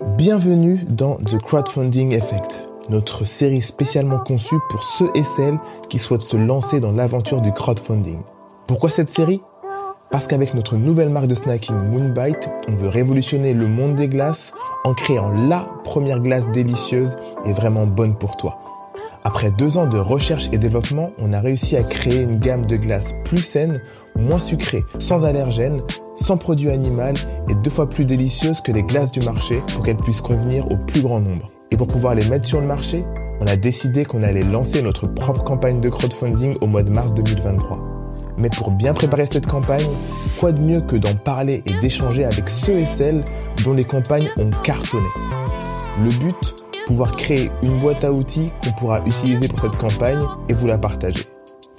Bienvenue dans The Crowdfunding Effect, notre série spécialement conçue pour ceux et celles qui souhaitent se lancer dans l'aventure du crowdfunding. Pourquoi cette série? Parce qu'avec notre nouvelle marque de snacking Moonbite, on veut révolutionner le monde des glaces en créant la première glace délicieuse et vraiment bonne pour toi. Après deux ans de recherche et développement, on a réussi à créer une gamme de glaces plus saine, moins sucrée, sans allergènes, sans produits animaux et deux fois plus délicieuse que les glaces du marché pour qu'elles puissent convenir au plus grand nombre. Et pour pouvoir les mettre sur le marché, on a décidé qu'on allait lancer notre propre campagne de crowdfunding au mois de mars 2023. Mais pour bien préparer cette campagne, quoi de mieux que d'en parler et d'échanger avec ceux et celles dont les campagnes ont cartonné? Le but, pouvoir créer une boîte à outils qu'on pourra utiliser pour cette campagne et vous la partager.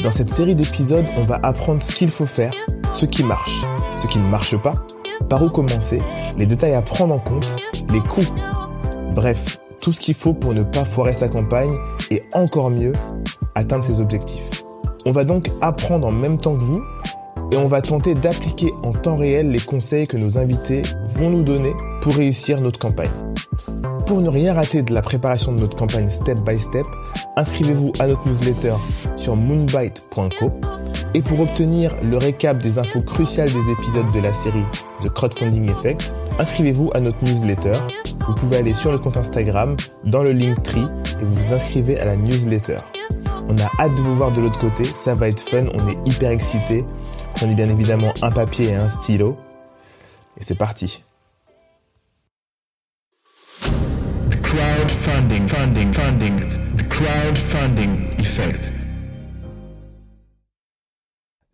Dans cette série d'épisodes, on va apprendre ce qu'il faut faire, ce qui marche, ce qui ne marche pas, par où commencer, les détails à prendre en compte, les coûts. Bref, tout ce qu'il faut pour ne pas foirer sa campagne et encore mieux, atteindre ses objectifs. On va donc apprendre en même temps que vous et on va tenter d'appliquer en temps réel les conseils que nos invités vont nous donner pour réussir notre campagne. Pour ne rien rater de la préparation de notre campagne step by step, inscrivez-vous à notre newsletter sur moonbite.co et pour obtenir le récap des infos cruciales des épisodes de la série The Crowdfunding Effect, inscrivez-vous à notre newsletter. Vous pouvez aller sur le compte Instagram, dans le link tree et vous vous inscrivez à la newsletter. On a hâte de vous voir de l'autre côté, ça va être fun, on est hyper excités. Prenez bien évidemment un papier et un stylo. Et c'est parti. the crowdfunding effect.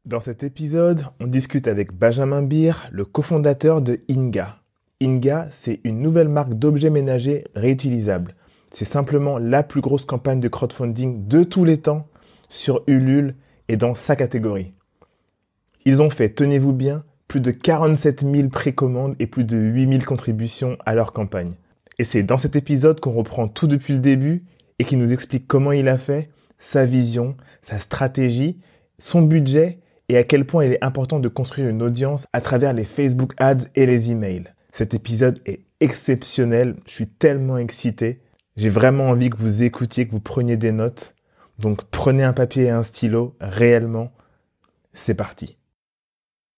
Dans cet épisode, on discute avec Benjamin Beer, le cofondateur de Inga. Inga, c'est une nouvelle marque d'objets ménagers réutilisables. C'est simplement la plus grosse campagne de crowdfunding de tous les temps sur Ulule et dans sa catégorie. Ils ont fait, tenez-vous bien, plus de 47 000 précommandes et plus de 8 000 contributions à leur campagne. Et c'est dans cet épisode qu'on reprend tout depuis le début et qui nous explique comment il a fait, sa vision, sa stratégie, son budget et à quel point il est important de construire une audience à travers les Facebook Ads et les emails. Cet épisode est exceptionnel, je suis tellement excité. J'ai vraiment envie que vous écoutiez, que vous preniez des notes. Donc prenez un papier et un stylo, réellement. C'est parti.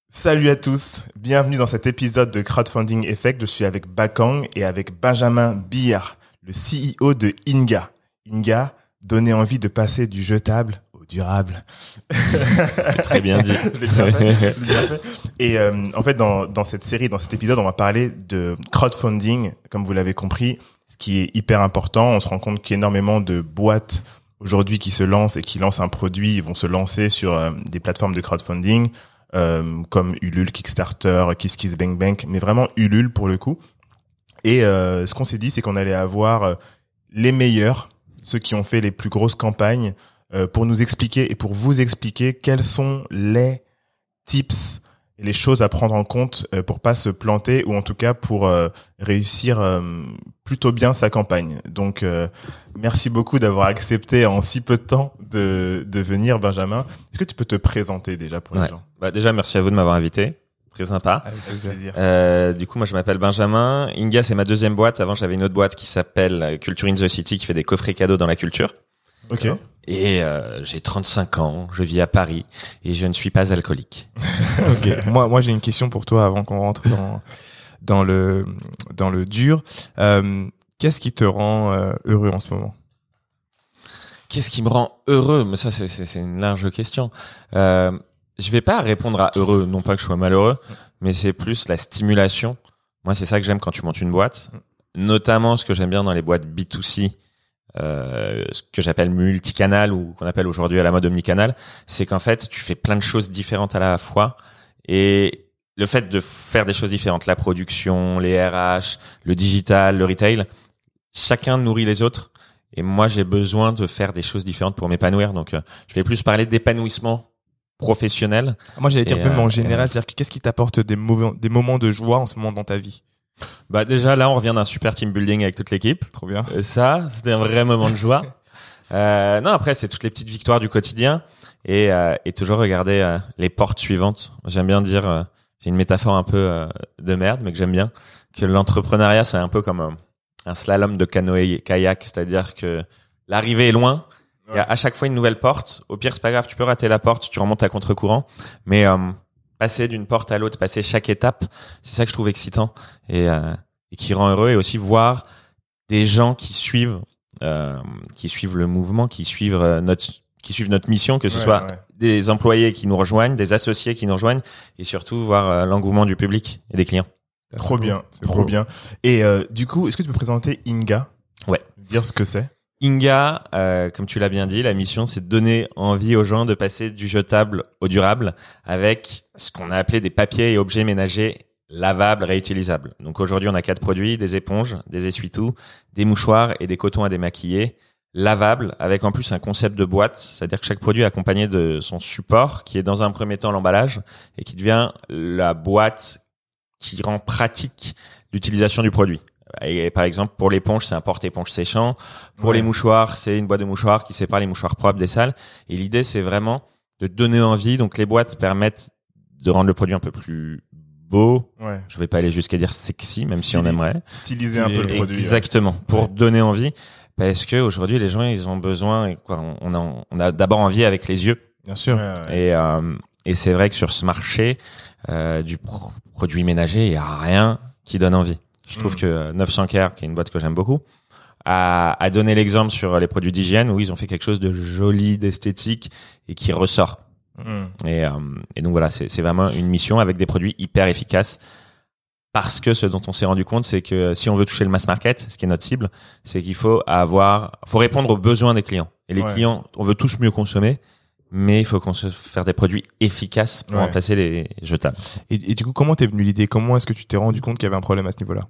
Salut à tous, bienvenue dans cet épisode de Crowdfunding Effect. Je suis avec Bakang et avec Benjamin Beer, le CEO de Inga. Inga, donner envie de passer du jetable durable. Très bien dit. bien fait, bien fait. Et euh, en fait, dans, dans cette série, dans cet épisode, on va parler de crowdfunding, comme vous l'avez compris, ce qui est hyper important. On se rend compte qu'énormément de boîtes aujourd'hui qui se lancent et qui lancent un produit vont se lancer sur euh, des plateformes de crowdfunding euh, comme Ulule, Kickstarter, KissKissBankBank, mais vraiment Ulule pour le coup. Et euh, ce qu'on s'est dit, c'est qu'on allait avoir euh, les meilleurs, ceux qui ont fait les plus grosses campagnes, pour nous expliquer et pour vous expliquer quels sont les tips et les choses à prendre en compte pour pas se planter ou en tout cas pour réussir plutôt bien sa campagne. Donc merci beaucoup d'avoir accepté en si peu de temps de, de venir Benjamin. Est-ce que tu peux te présenter déjà pour les gens bah déjà, merci à vous de m'avoir invité. Très sympa. Avec plaisir. Euh, du coup, moi, je m'appelle Benjamin. Inga, c'est ma deuxième boîte. Avant, j'avais une autre boîte qui s'appelle Culture in the City, qui fait des coffrets cadeaux dans la culture. Ok. Et euh, j'ai 35 ans, je vis à Paris et je ne suis pas alcoolique. ok. Moi, moi, j'ai une question pour toi avant qu'on rentre dans dans le dans le dur. Euh, Qu'est-ce qui te rend euh, heureux en ce moment? Qu'est-ce qui me rend heureux? Mais ça, c'est c'est une large question. Euh, je vais pas répondre à heureux, non pas que je sois malheureux, mais c'est plus la stimulation. Moi, c'est ça que j'aime quand tu montes une boîte, notamment ce que j'aime bien dans les boîtes B2C, euh, ce que j'appelle multicanal ou qu'on appelle aujourd'hui à la mode omnicanal, c'est qu'en fait, tu fais plein de choses différentes à la fois et le fait de faire des choses différentes, la production, les RH, le digital, le retail, chacun nourrit les autres. Et moi, j'ai besoin de faire des choses différentes pour m'épanouir. Donc, euh, je vais plus parler d'épanouissement professionnel. Moi, j'allais dire même en euh, général, c'est-à-dire que qu'est-ce qui t'apporte des, des moments de joie en ce moment dans ta vie? Bah déjà là, on revient d'un super team building avec toute l'équipe. Trop bien. Et ça, c'était un vrai moment de joie. Euh, non, après c'est toutes les petites victoires du quotidien et, euh, et toujours regarder euh, les portes suivantes. J'aime bien dire, euh, j'ai une métaphore un peu de merde, mais que j'aime bien, que l'entrepreneuriat c'est un peu comme un, un slalom de canoë kayak, c'est-à-dire que l'arrivée est loin. Il y a à chaque fois une nouvelle porte. Au pire, c'est pas grave, tu peux rater la porte, tu remontes à contre-courant. Mais euh, passer d'une porte à l'autre, passer chaque étape, c'est ça que je trouve excitant et, euh, et qui rend heureux. Et aussi voir des gens qui suivent, euh, qui suivent le mouvement, qui suivent euh, notre, qui suivent notre mission, que ce Ouais, soit ouais. des employés qui nous rejoignent, des associés qui nous rejoignent, et surtout voir euh, l'engouement du public et des clients. Trop bien, trop beau. bien. Et euh, du coup, est-ce que tu peux présenter Inga? Ouais. Dire ce que c'est? Inga, euh, comme tu l'as bien dit, la mission c'est de donner envie aux gens de passer du jetable au durable avec ce qu'on a appelé des papiers et objets ménagers lavables, réutilisables. Donc aujourd'hui on a quatre produits, des éponges, des essuie-tout, des mouchoirs et des cotons à démaquiller lavables avec en plus un concept de boîte, c'est-à-dire que chaque produit est accompagné de son support qui est dans un premier temps l'emballage et qui devient la boîte qui rend pratique l'utilisation du produit. Et par exemple, pour l'éponge, c'est un porte-éponge séchant. Pour Ouais. les mouchoirs, c'est une boîte de mouchoirs qui sépare les mouchoirs propres des sales. Et l'idée, c'est vraiment de donner envie. Donc, les boîtes permettent de rendre le produit un peu plus beau. Ouais. Je vais pas aller jusqu'à dire sexy, même si on aimerait. Styliser un peu le produit. Exactement. Pour Ouais. donner envie. Parce que aujourd'hui, les gens, ils ont besoin, et quoi, on- a, on a d'abord envie avec les yeux. Bien Ouais, sûr. ouais. Et, euh, et c'est vrai que sur ce marché euh, du pro- produit ménager, il y a rien qui donne envie. Je trouve Mm. que 900 Care, qui est une boîte que j'aime beaucoup, a, a donné l'exemple sur les produits d'hygiène où ils ont fait quelque chose de joli, d'esthétique et qui ressort. Et, euh, et donc voilà, c'est c'est vraiment une mission avec des produits hyper efficaces. Parce que ce dont on s'est rendu compte, c'est que si on veut toucher le mass market, ce qui est notre cible, c'est qu'il faut avoir, faut répondre aux besoins des clients. Et les Ouais. clients, on veut tous mieux consommer, mais il faut qu'on se faire des produits efficaces pour Ouais. remplacer les jetables. Et, et du coup, comment t'es venu l'idée? Comment est-ce que tu t'es rendu compte qu'il y avait un problème à ce niveau-là?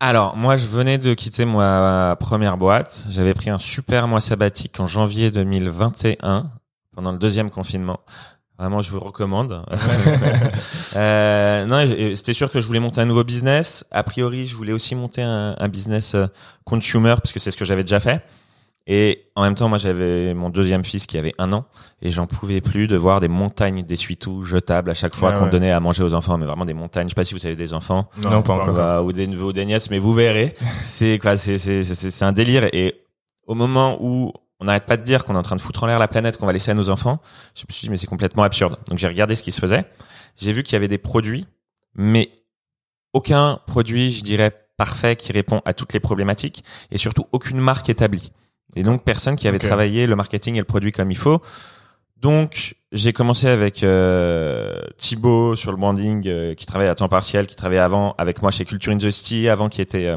Alors, moi, je venais de quitter ma première boîte. J'avais pris un super mois sabbatique en janvier 2021, pendant le deuxième confinement. Vraiment, je vous recommande. euh, non, c'était sûr que je voulais monter un nouveau business. A priori, je voulais aussi monter un, un business euh, consumer, parce que c'est ce que j'avais déjà fait. Et en même temps, moi, j'avais mon deuxième fils qui avait un an, et j'en pouvais plus de voir des montagnes d'essuie-tout jetables à chaque fois Ouais, qu'on ouais. donnait à manger aux enfants, mais vraiment des montagnes. Je sais pas si vous avez des enfants. Non, pas encore. Ou des neveux ou des nièces, mais vous verrez. c'est quoi, c'est c'est c'est c'est un délire. Et au moment où on n'arrête pas de dire qu'on est en train de foutre en l'air la planète, qu'on va laisser à nos enfants, je me suis dit mais c'est complètement absurde. Donc j'ai regardé ce qui se faisait. J'ai vu qu'il y avait des produits, mais aucun produit, je dirais parfait, qui répond à toutes les problématiques, et surtout aucune marque établie. Et donc personne qui avait travaillé le marketing et le produit comme il faut. Donc, j'ai commencé avec euh, Thibaut sur le branding, euh, qui travaillait à temps partiel, qui travaillait avant avec moi chez Culture in the City, avant qui était euh,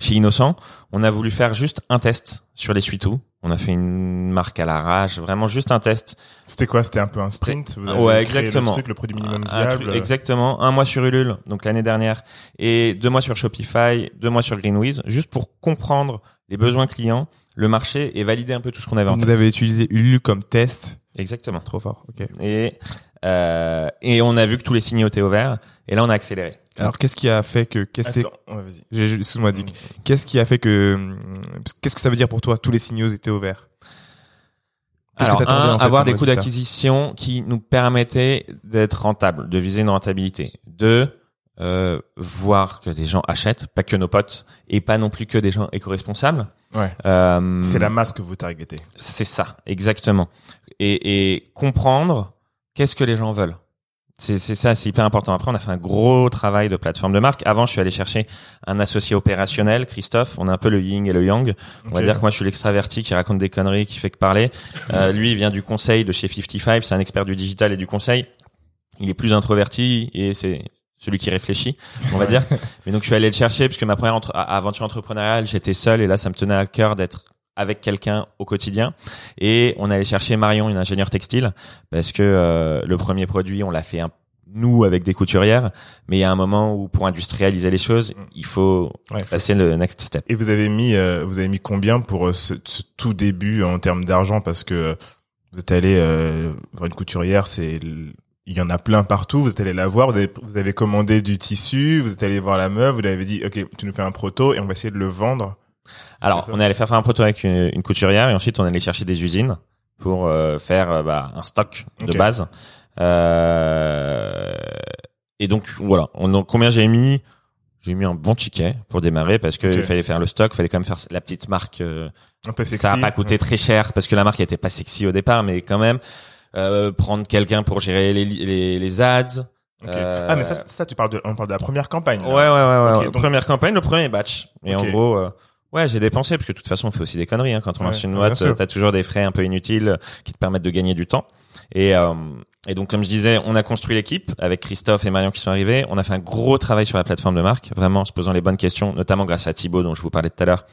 chez Innocent. On a voulu faire juste un test sur les suites On a fait une marque à l'arrache, vraiment juste un test. C'était quoi? C'était un peu un sprint? Vous avez Ouais, exactement. Le truc, le produit minimum Un viable. truc- exactement. Un mois sur Ulule, donc l'année dernière, et deux mois sur Shopify, deux mois sur Greenwiz, juste pour comprendre les besoins clients, le marché et valider un peu tout ce qu'on avait en Vous tête. avez utilisé Ulule comme test. Exactement. Trop fort. Ok. Et euh, et on a vu que tous les signaux étaient ouverts. Et là, on a accéléré. Alors, qu'est-ce qui a fait que qu'est-ce excuse-moi Dick. Qu'est-ce qui a fait que hum, qu'est-ce que ça veut dire pour toi Tous les signaux étaient ouverts. Qu'est-ce Alors, que un, en fait, avoir des coûts d'acquisition qui nous permettaient d'être rentables, de viser une rentabilité. Deux, euh, voir que des gens achètent, pas que nos potes, et pas non plus que des gens éco-responsables. Ouais. Euh, C'est la masse que vous targetez. C'est ça, exactement. Et, et comprendre qu'est-ce que les gens veulent. C'est ça, c'est hyper important. Après, on a fait un gros travail de plateforme de marque. Avant, je suis allé chercher un associé opérationnel, Christophe. On a un peu le yin et le yang. On va dire que moi, je suis l'extraverti qui raconte des conneries, qui fait que parler. Euh, lui, il vient du conseil de chez 55. C'est un expert du digital et du conseil. Il est plus introverti et c'est celui qui réfléchit, on va dire. Mais donc, je suis allé le chercher parce que ma première entre- aventure entrepreneuriale, j'étais seul et là, ça me tenait à cœur d'être avec quelqu'un au quotidien. Et on allait chercher Marion, une ingénieure textile, parce que euh, le premier produit, on l'a fait un nous avec des couturières, mais il y a un moment où pour industrialiser les choses, il faut Ouais, faut- passer le next step. Et vous avez mis, euh, vous avez mis combien pour euh, ce, ce tout début en termes d'argent? Parce que vous êtes allé euh, voir une couturière, c'est il y en a plein partout. Vous êtes allé la voir, vous avez, vous avez commandé du tissu, vous êtes allé voir la meuf, vous lui avez dit, ok, tu nous fais un proto et on va essayer de le vendre. Alors, on est allé faire, faire un proto avec une, une couturière et ensuite on est allé chercher des usines pour euh, faire euh, bah, un stock de base. Euh, et donc voilà, on, combien j'ai mis? J'ai mis un bon ticket pour démarrer parce que il fallait faire le stock, fallait quand même faire la petite marque. euh, Un peu sexy. ça a pas coûté très cher parce que la marque était pas sexy au départ, mais quand même euh, prendre quelqu'un pour gérer les, les, les ads. Euh, Ah, mais ça, ça, tu parles de, on parle de la première campagne. là. Ouais, ouais, ouais, ouais. Donc- Première campagne, le premier batch. Et en gros, euh, ouais, j'ai dépensé parce que de toute façon, on fait aussi des conneries. Hein. Quand on Ouais, lance une boîte, t'as toujours des frais un peu inutiles qui te permettent de gagner du temps. Et, euh, et donc, comme je disais, on a construit l'équipe avec Christophe et Marion qui sont arrivés. On a fait un gros travail sur la plateforme de marque, vraiment en se posant les bonnes questions, notamment grâce à Thibaut dont je vous parlais tout à l'heure,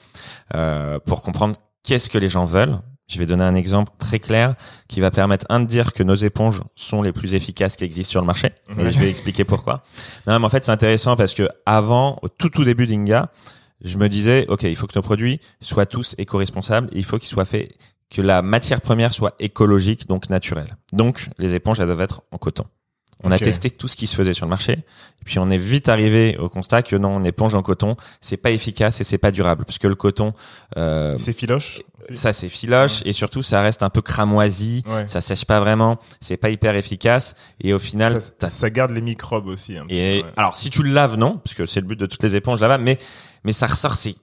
euh, pour comprendre qu'est-ce que les gens veulent. Je vais donner un exemple très clair qui va permettre un de dire que nos éponges sont les plus efficaces qui existent sur le marché. Et je vais expliquer pourquoi. Non, mais en fait, c'est intéressant parce que avant, au tout tout début d'Inga, je me disais, ok, il faut que nos produits soient tous éco-responsables. Il faut qu'ils soient faits, que la matière première soit écologique, donc naturelle. Donc, les éponges, elles doivent être en coton. On a testé tout ce qui se faisait sur le marché, et puis on est vite arrivé au constat que non, une éponge en coton, c'est pas efficace et c'est pas durable, parce que le coton, euh, C'est filoche. ça c'est filoche et surtout ça reste un peu cramoisi, Ouais. ça sèche pas vraiment, c'est pas hyper efficace et au final, ça, ça garde les microbes aussi. Un petit et peu, ouais. alors, si tu le laves, non, parce que c'est le but de toutes les éponges lavables, mais mais ça ressort, c'est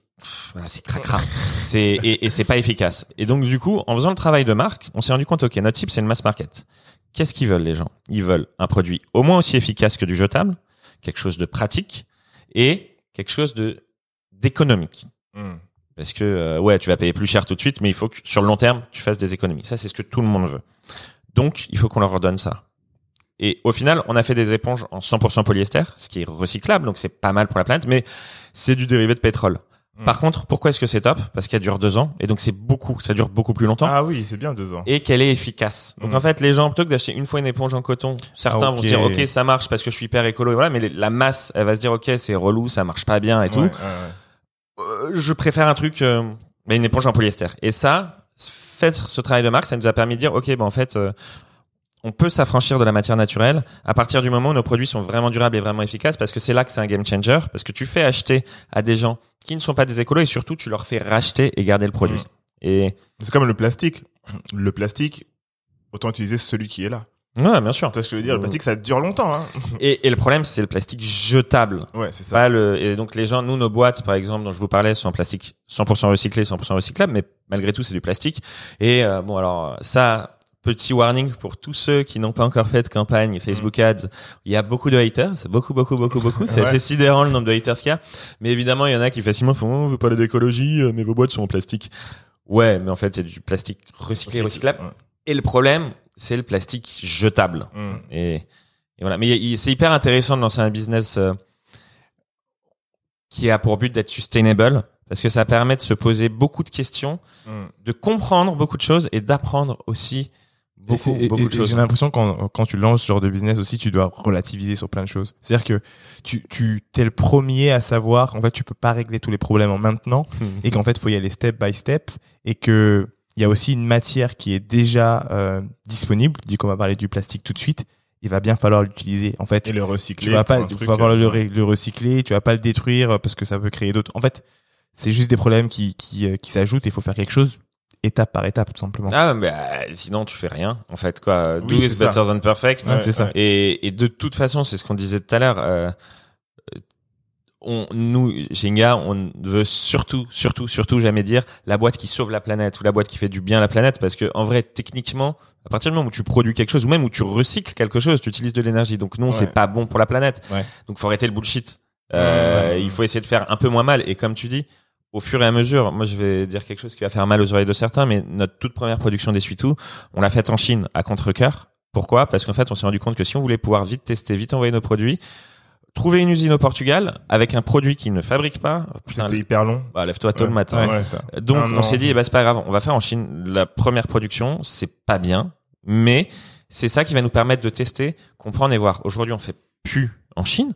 voilà, c'est cracra, c'est et, et c'est pas efficace. Et donc du coup, en faisant le travail de marque, on s'est rendu compte, ok, notre type c'est le mass market. Qu'est-ce qu'ils veulent les gens? Ils veulent un produit au moins aussi efficace que du jetable, quelque chose de pratique et quelque chose de d'économique. Hmm. Parce que euh, ouais, tu vas payer plus cher tout de suite, mais il faut que sur le long terme, tu fasses des économies. Ça, c'est ce que tout le monde veut. Donc, il faut qu'on leur redonne ça. Et au final, on a fait des éponges en 100% polyester, ce qui est recyclable, donc c'est pas mal pour la planète, mais c'est du dérivé de pétrole. Mm. Par contre, pourquoi est-ce que c'est top? Parce qu'elle dure deux ans, et donc c'est beaucoup, ça dure beaucoup plus longtemps, Ah oui, c'est bien deux ans. et qu'elle est efficace. Donc Mm. en fait, les gens, plutôt que d'acheter une fois une éponge en coton, certains Ah, vont se dire, ok, ça marche parce que je suis hyper écolo, et voilà, mais la masse, elle va se dire, ok, c'est relou, ça marche pas bien et tout. Ouais, ouais, ouais. Euh, je préfère un truc, euh, bah, une éponge en polyester. Et ça, faire ce travail de marque, ça nous a permis de dire, ok, bah en fait, euh, on peut s'affranchir de la matière naturelle à partir du moment où nos produits sont vraiment durables et vraiment efficaces, parce que c'est là que c'est un game changer, parce que tu fais acheter à des gens qui ne sont pas des écolos et surtout tu leur fais racheter et garder le produit. Mm. Et C'est comme le plastique. Le plastique, autant utiliser celui qui est là. ouais, bien sûr. Tu vois ce que je veux dire? Le plastique, ça dure longtemps. Hein Et, et le problème, c'est le plastique jetable. ouais, c'est ça. Pas le, et donc les gens, nous, nos boîtes, par exemple, dont je vous parlais, sont en plastique 100% recyclé, 100% recyclable, mais malgré tout, c'est du plastique. Et euh, bon, alors ça, petit warning pour tous ceux qui n'ont pas encore fait de campagne Facebook Ads. Il y a beaucoup de haters, beaucoup, beaucoup, beaucoup, beaucoup. C'est Ouais. assez sidérant le nombre de haters qu'il y a. Mais évidemment, il y en a qui facilement font, oh, vous parlez d'écologie, euh, mais vos boîtes sont en plastique. Ouais, mais en fait, c'est du plastique recyclé, recyclable. Ouais. Et le problème, c'est le plastique jetable. Hmm. Et, et voilà. Mais c'est hyper intéressant de lancer un business euh, qui a pour but d'être sustainable parce que ça permet de se poser beaucoup de questions, de comprendre beaucoup de choses et d'apprendre aussi beaucoup, et- beaucoup et- de choses. J'ai l'impression quand, quand tu lances ce genre de business aussi, tu dois relativiser sur plein de choses. C'est-à-dire que tu, tu t'es le premier à savoir qu'en fait tu peux pas régler tous les problèmes en maintenant et qu'en fait faut y aller step by step et que il y a aussi une matière qui est déjà euh, disponible. Dit qu'on va parler du plastique tout de suite, il va bien falloir l'utiliser. En fait, Et le recycler. tu vas pas, tu vas falloir le, recycler, tu vas pas le détruire parce que ça peut créer d'autres. En fait, c'est juste des problèmes qui qui, euh, qui s'ajoutent. et Il faut faire quelque chose étape par étape tout simplement. Ah, mais euh, sinon tu fais rien en fait quoi. Oui, Do is c'est ça. better than perfect. Ouais, c'est ça. Et, et de toute façon, c'est ce qu'on disait tout à l'heure. euh, on, nous, Jenga, on veut surtout, surtout, surtout jamais dire la boîte qui sauve la planète ou la boîte qui fait du bien à la planète, parce que en vrai, techniquement, à partir du moment où tu produis quelque chose ou même où tu recycles quelque chose, tu utilises de l'énergie. Donc non, Ouais. c'est pas bon pour la planète. Ouais. Donc faut arrêter le bullshit. Euh, Ouais. Il faut essayer de faire un peu moins mal. Et comme tu dis, au fur et à mesure, moi je vais dire quelque chose qui va faire mal aux oreilles de certains, mais notre toute première production d'essuie-tout, on l'a faite en Chine à contre-cœur. Pourquoi? Parce qu'en fait, on s'est rendu compte que si on voulait pouvoir vite tester, vite envoyer nos produits, trouver une usine au Portugal avec un produit qu'ils ne fabriquent pas, C'était hyper long. bah, lève-toi tôt Ouais. le matin. Ouais, ça. Donc on s'est dit, eh ben, c'est pas grave, on va faire en Chine la première production, c'est pas bien, mais c'est ça qui va nous permettre de tester, comprendre et voir. Aujourd'hui, on fait plus en Chine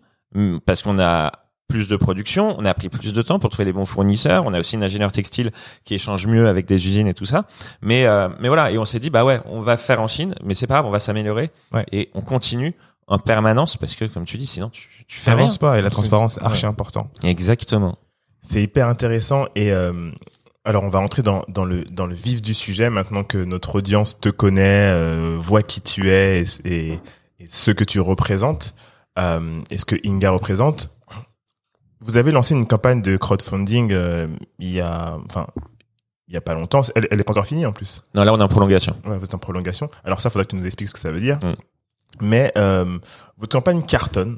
parce qu'on a plus de production, on a pris plus de temps pour trouver les bons fournisseurs, on a aussi une ingénieur textile qui échange mieux avec des usines et tout ça. Mais euh, mais voilà, et on s'est dit bah ouais, on va faire en Chine, mais c'est pas grave, on va s'améliorer Ouais. et on continue en permanence parce que comme tu dis, sinon tu, tu fais rien. Pas et la transparence est archi Ouais. important. Exactement. C'est hyper intéressant et euh, alors on va entrer dans, dans le dans le vif du sujet maintenant que notre audience te connaît, euh, voit qui tu es et, et, et ce que tu représentes euh, et ce que Inga représente. Vous avez lancé une campagne de crowdfunding euh, il y a, enfin, il y a pas longtemps. Elle, elle est pas encore finie en plus. Non, là, on est en prolongation. Ouais, vous êtes en prolongation. Alors ça, faudra que tu nous expliques ce que ça veut dire. Mm. Mais euh, votre campagne cartonne.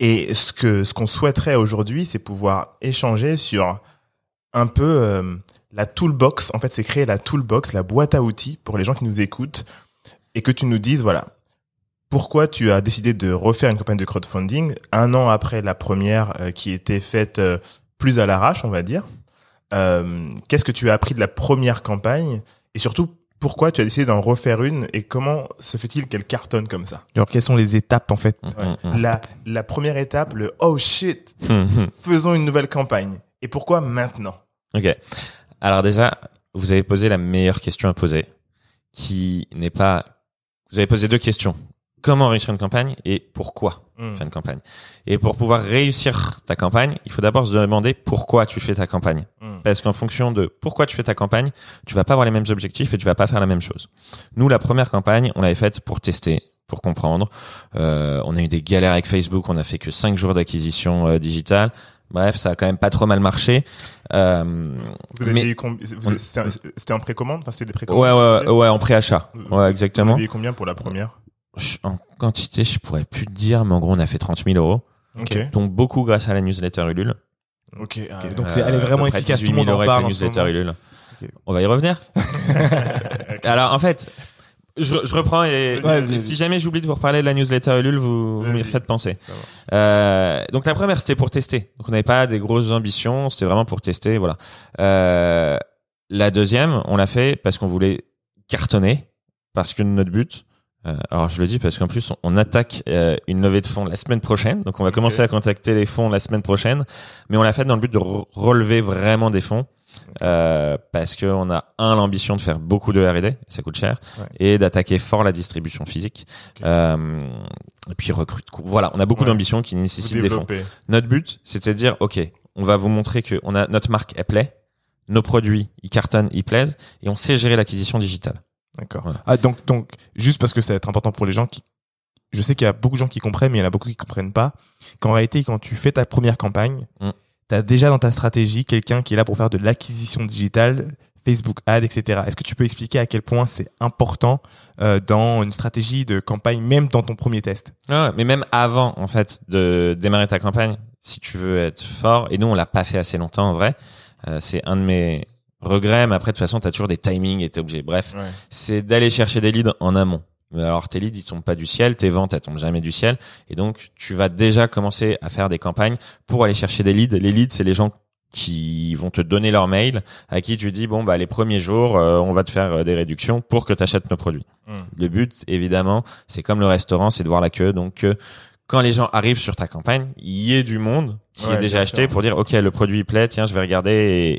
Et ce que ce qu'on souhaiterait aujourd'hui, c'est pouvoir échanger sur un peu euh, la toolbox. En fait, c'est créer la toolbox, la boîte à outils pour les gens qui nous écoutent et que tu nous dises voilà pourquoi tu as décidé de refaire une campagne de crowdfunding un an après la première euh, qui était faite euh, plus à l'arrache, on va dire. Euh, Qu'est-ce que tu as appris de la première campagne et surtout pourquoi tu as décidé d'en refaire une et comment se fait-il qu'elle cartonne comme ça? Alors, quelles sont les étapes, en fait? La, la première étape, le oh shit. Mm, faisons une nouvelle campagne. Et pourquoi maintenant? Ok. Alors déjà, vous avez posé la meilleure question à poser, qui n'est pas. Vous avez posé deux questions. Comment réussir une campagne et pourquoi Hmm. faire une campagne. Et pour pouvoir réussir ta campagne, il faut d'abord se demander pourquoi tu fais ta campagne. Hmm. Parce qu'en fonction de pourquoi tu fais ta campagne, tu vas pas avoir les mêmes objectifs et tu vas pas faire la même chose. Nous, la première campagne, on l'avait faite pour tester, pour comprendre. Euh, on a eu des galères avec Facebook, on a fait que cinq jours d'acquisition euh, digitale. Bref, ça a quand même pas trop mal marché. Euh, Vous avez mais- eu vous- C'était en précommande? Enfin, c'était des ouais, précommandes ouais, ouais, en préachat. Vous- Ouais, Vous exactement. avez eu combien pour la première? En quantité, je pourrais plus te dire, mais en gros, on a fait 30 000 euros. Ok. Donc beaucoup grâce à la newsletter Ulule. Ok. ah, donc c'est- elle est Euh, vraiment efficace, 18 tout le monde 000 en euros parle avec en ce moment. Ulule. On va y revenir. Alors en fait, je, je reprends et si jamais j'oublie de vous reparler de la newsletter Ulule, vous, vous m'y faites penser. Euh, donc la première c'était pour tester. Donc on n'avait pas des grosses ambitions, c'était vraiment pour tester, voilà. Euh, la deuxième, on l'a fait parce qu'on voulait cartonner, parce que notre but. Euh, alors je le dis parce qu'en plus on, on attaque euh, une levée de fonds la semaine prochaine, donc on va commencer à contacter les fonds la semaine prochaine, mais on l'a fait dans le but de re- relever vraiment des fonds. Euh, parce que on a un l'ambition de faire beaucoup de R&D, ça coûte cher, Ouais. et d'attaquer fort la distribution physique. Euh, et puis recrute. Voilà, on a beaucoup Ouais. d'ambitions qui nécessitent des fonds. Notre but, c'est de dire, ok, on va vous montrer que on a notre marque, elle plaît, nos produits, ils cartonnent, ils plaisent, et on sait gérer l'acquisition digitale. D'accord. Voilà. Ah, donc, donc, juste parce que ça va être important pour les gens qui, je sais qu'il y a beaucoup de gens qui comprennent, mais il y en a beaucoup qui comprennent pas. Qu'en réalité, quand tu fais ta première campagne, Mm. tu as déjà dans ta stratégie quelqu'un qui est là pour faire de l'acquisition digitale, Facebook Ads, etc. Est-ce que tu peux expliquer à quel point c'est important euh, dans une stratégie de campagne, même dans ton premier test? Ouais, mais même avant, en fait, de démarrer ta campagne, si tu veux être fort, et nous, on l'a pas fait assez longtemps, en vrai, euh, c'est un de mes regrets, mais après, de toute façon, t'as toujours des timings et t'es obligé. Bref, Ouais. c'est d'aller chercher des leads en amont. Mais alors tes leads ils tombent pas du ciel, tes ventes elles tombent jamais du ciel, et donc tu vas déjà commencer à faire des campagnes pour aller chercher des leads. Les leads c'est les gens qui vont te donner leur mail, à qui tu dis bon bah les premiers jours euh, on va te faire euh, des réductions pour que tu achètes nos produits. Mm. Le but évidemment c'est comme le restaurant, c'est de voir la queue. Donc euh, quand les gens arrivent sur ta campagne, il y ait du monde qui Ouais, est déjà acheté sûr. pour dire ok le produit il plaît, tiens je vais regarder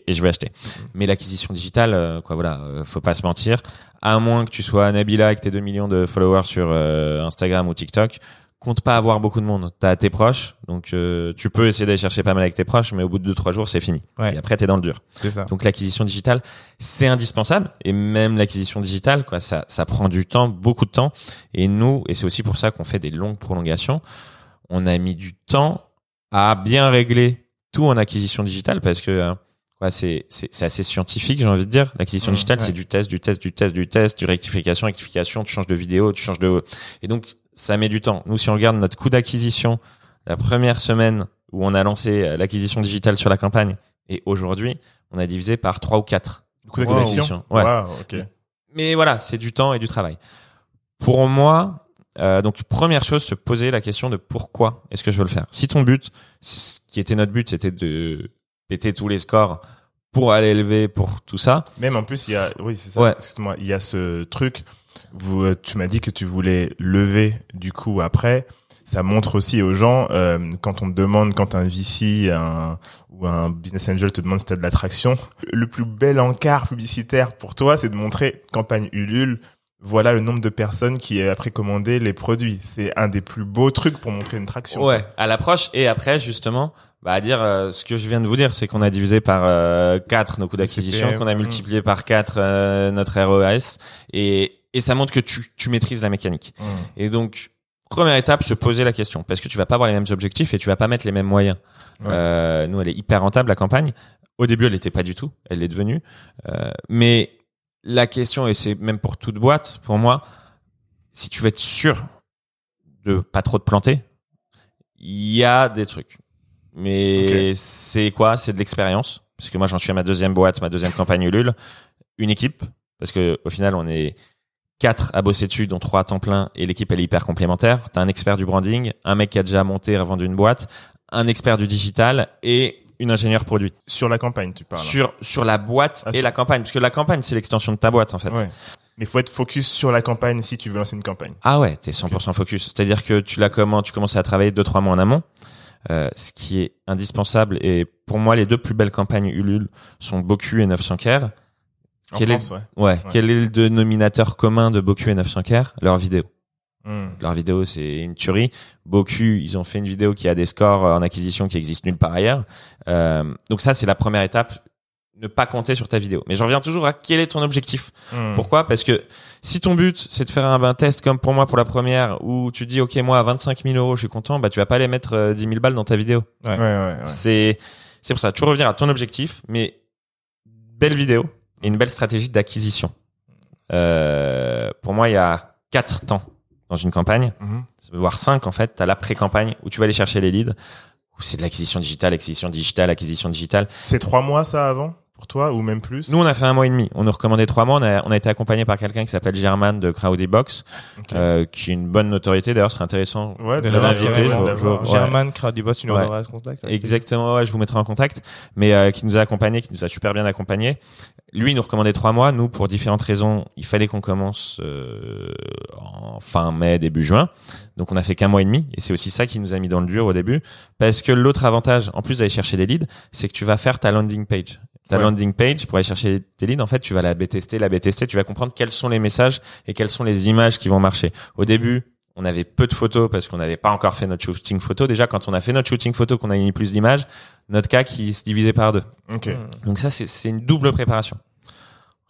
et, et je vais acheter. Mais l'acquisition digitale, euh, quoi voilà, euh, faut pas se mentir. À moins que tu sois Nabila avec tes 2 millions de followers sur euh, Instagram ou TikTok, compte pas avoir beaucoup de monde. T'as tes proches, donc euh, tu peux essayer d'aller chercher pas mal avec tes proches, mais au bout de 2-3 jours c'est fini. Ouais. Et après t'es dans le dur. Ça. Donc l'acquisition digitale, c'est indispensable. Et même l'acquisition digitale, quoi, ça, ça prend du temps, beaucoup de temps. Et nous, et c'est aussi pour ça qu'on fait des longues prolongations, on a mis du temps à bien régler tout en acquisition digitale parce que euh, c'est, assez scientifique, j'ai envie de dire. L'acquisition Mmh, digitale, ouais. c'est du test, du test, du test, du test, du rectification, rectification, tu changes de vidéo, tu changes de... Et donc, ça met du temps. Nous, si on regarde notre coût d'acquisition, la première semaine où on a lancé euh, l'acquisition digitale sur la campagne, et aujourd'hui, on a divisé par trois ou quatre. Beaucoup d'acquisition. Ouais. Wow, ok. Mais voilà, c'est du temps et du travail. Pour moi, euh, donc première chose, se poser la question de pourquoi est-ce que je veux le faire. Si ton but, ce qui était notre but, c'était de péter tous les scores pour aller élever pour tout ça. Même en plus, il y a, oui, c'est ça. Ouais. Excuse-moi, il y a ce truc. Vous, euh, tu m'as dit que tu voulais lever du coup après. Ça montre aussi aux gens euh, quand on te demande, quand un VC un, ou un business angel te demande si t'as de l'attraction, le plus bel encart publicitaire pour toi, c'est de montrer campagne Ulule. Voilà le nombre de personnes qui a précommandé les produits. C'est un des plus beaux trucs pour montrer une traction. Ouais, à l'approche et après justement, bah à dire euh, ce que je viens de vous dire, c'est qu'on a divisé par euh, 4 nos coûts d'acquisition, qu'on a mm. multiplié par 4 notre ROAS et et ça montre que tu tu maîtrises la mécanique. Mmh. Et donc, première étape, se poser la question, parce que tu vas pas avoir les mêmes objectifs et tu vas pas mettre les mêmes moyens. Ouais. Euh, nous, elle est hyper rentable la campagne. Au début, elle n'était pas du tout. Elle l'est devenue. Euh, mais la question, et c'est même pour toute boîte, pour moi, si tu veux être sûr de pas trop te planter, il y a des trucs. Mais c'est quoi? C'est de l'expérience. Parce que moi, j'en suis à ma deuxième boîte, ma deuxième campagne Ulule. Une équipe. Parce que au final, on est quatre à bosser dessus, dont trois à temps plein, et l'équipe elle est hyper complémentaire. T'as un expert du branding, un mec qui a déjà monté et revendu une boîte, un expert du digital et une ingénieure produit Sur la campagne, tu parles. sur sur la boîte Ah, et sur- la campagne, parce que la campagne c'est l'extension de ta boîte en fait. Ouais. Mais faut être focus sur la campagne si tu veux lancer une campagne. Ah ouais, t'es 100% focus. C'est-à-dire que tu la comment, tu commences à travailler deux trois mois en amont, euh, ce qui est indispensable. Et pour moi, les deux plus belles campagnes Ulule sont Boku et 900 Care. En Quel est- ouais. Ouais. Quel est le dénominateur commun de Boku et 900 Care? Leur vidéo. Hmm. Leur vidéo, c'est une tuerie. Boku, ils ont fait une vidéo qui a des scores en acquisition qui existent nulle part ailleurs. Euh, donc ça, c'est la première étape. Ne pas compter sur ta vidéo. Mais j'en reviens toujours à quel est ton objectif? Hmm. Pourquoi? Parce que si ton but c'est de faire un, un test comme pour moi pour la première où tu dis ok moi à 25 000 euros je suis content, bah tu vas pas aller mettre euh, 10 000 balles dans ta vidéo. Ouais, ouais, ouais. C'est c'est pour ça. Tu revenir à ton objectif, mais belle vidéo et une belle stratégie d'acquisition. Euh, pour moi il y a quatre temps dans une campagne, Mhm. voire cinq en fait. T'as la pré-campagne où tu vas aller chercher les leads. Où c'est de l'acquisition digitale, acquisition digitale, acquisition digitale. C'est trois mois ça avant? Pour toi ou même plus Nous, on a fait un mois et demi. On nous recommandait trois mois. On a, on a été accompagné par quelqu'un qui s'appelle German de Crowdy Box, Ok. euh, qui est une bonne notorité. D'ailleurs, ce serait intéressant. Ouais, de l'inviter. ouais. German, Crowdybot, tu nous Ouais. ce contact. Exactement, ouais, je vous mettrai en contact, mais euh, qui nous a accompagnés, qui nous a super bien accompagnés. Lui, il nous recommandait trois mois. Nous, pour différentes raisons, il fallait qu'on commence euh, en fin mai, début juin. Donc, on a fait qu'un mois et demi, et c'est aussi ça qui nous a mis dans le dur au début, parce que l'autre avantage, en plus d'aller chercher des leads, c'est que tu vas faire ta landing page. Ta Ouais. landing page pour aller chercher tes leads, en fait, tu vas la B-tester, la B-tester, tu vas comprendre quels sont les messages et quelles sont les images qui vont marcher. Au début, on avait peu de photos parce qu'on n'avait pas encore fait notre shooting photo. Déjà, quand on a fait notre shooting photo, qu'on a mis plus d'images, notre cas qui se divisait par deux. Ok. Donc ça, c'est c'est une double préparation.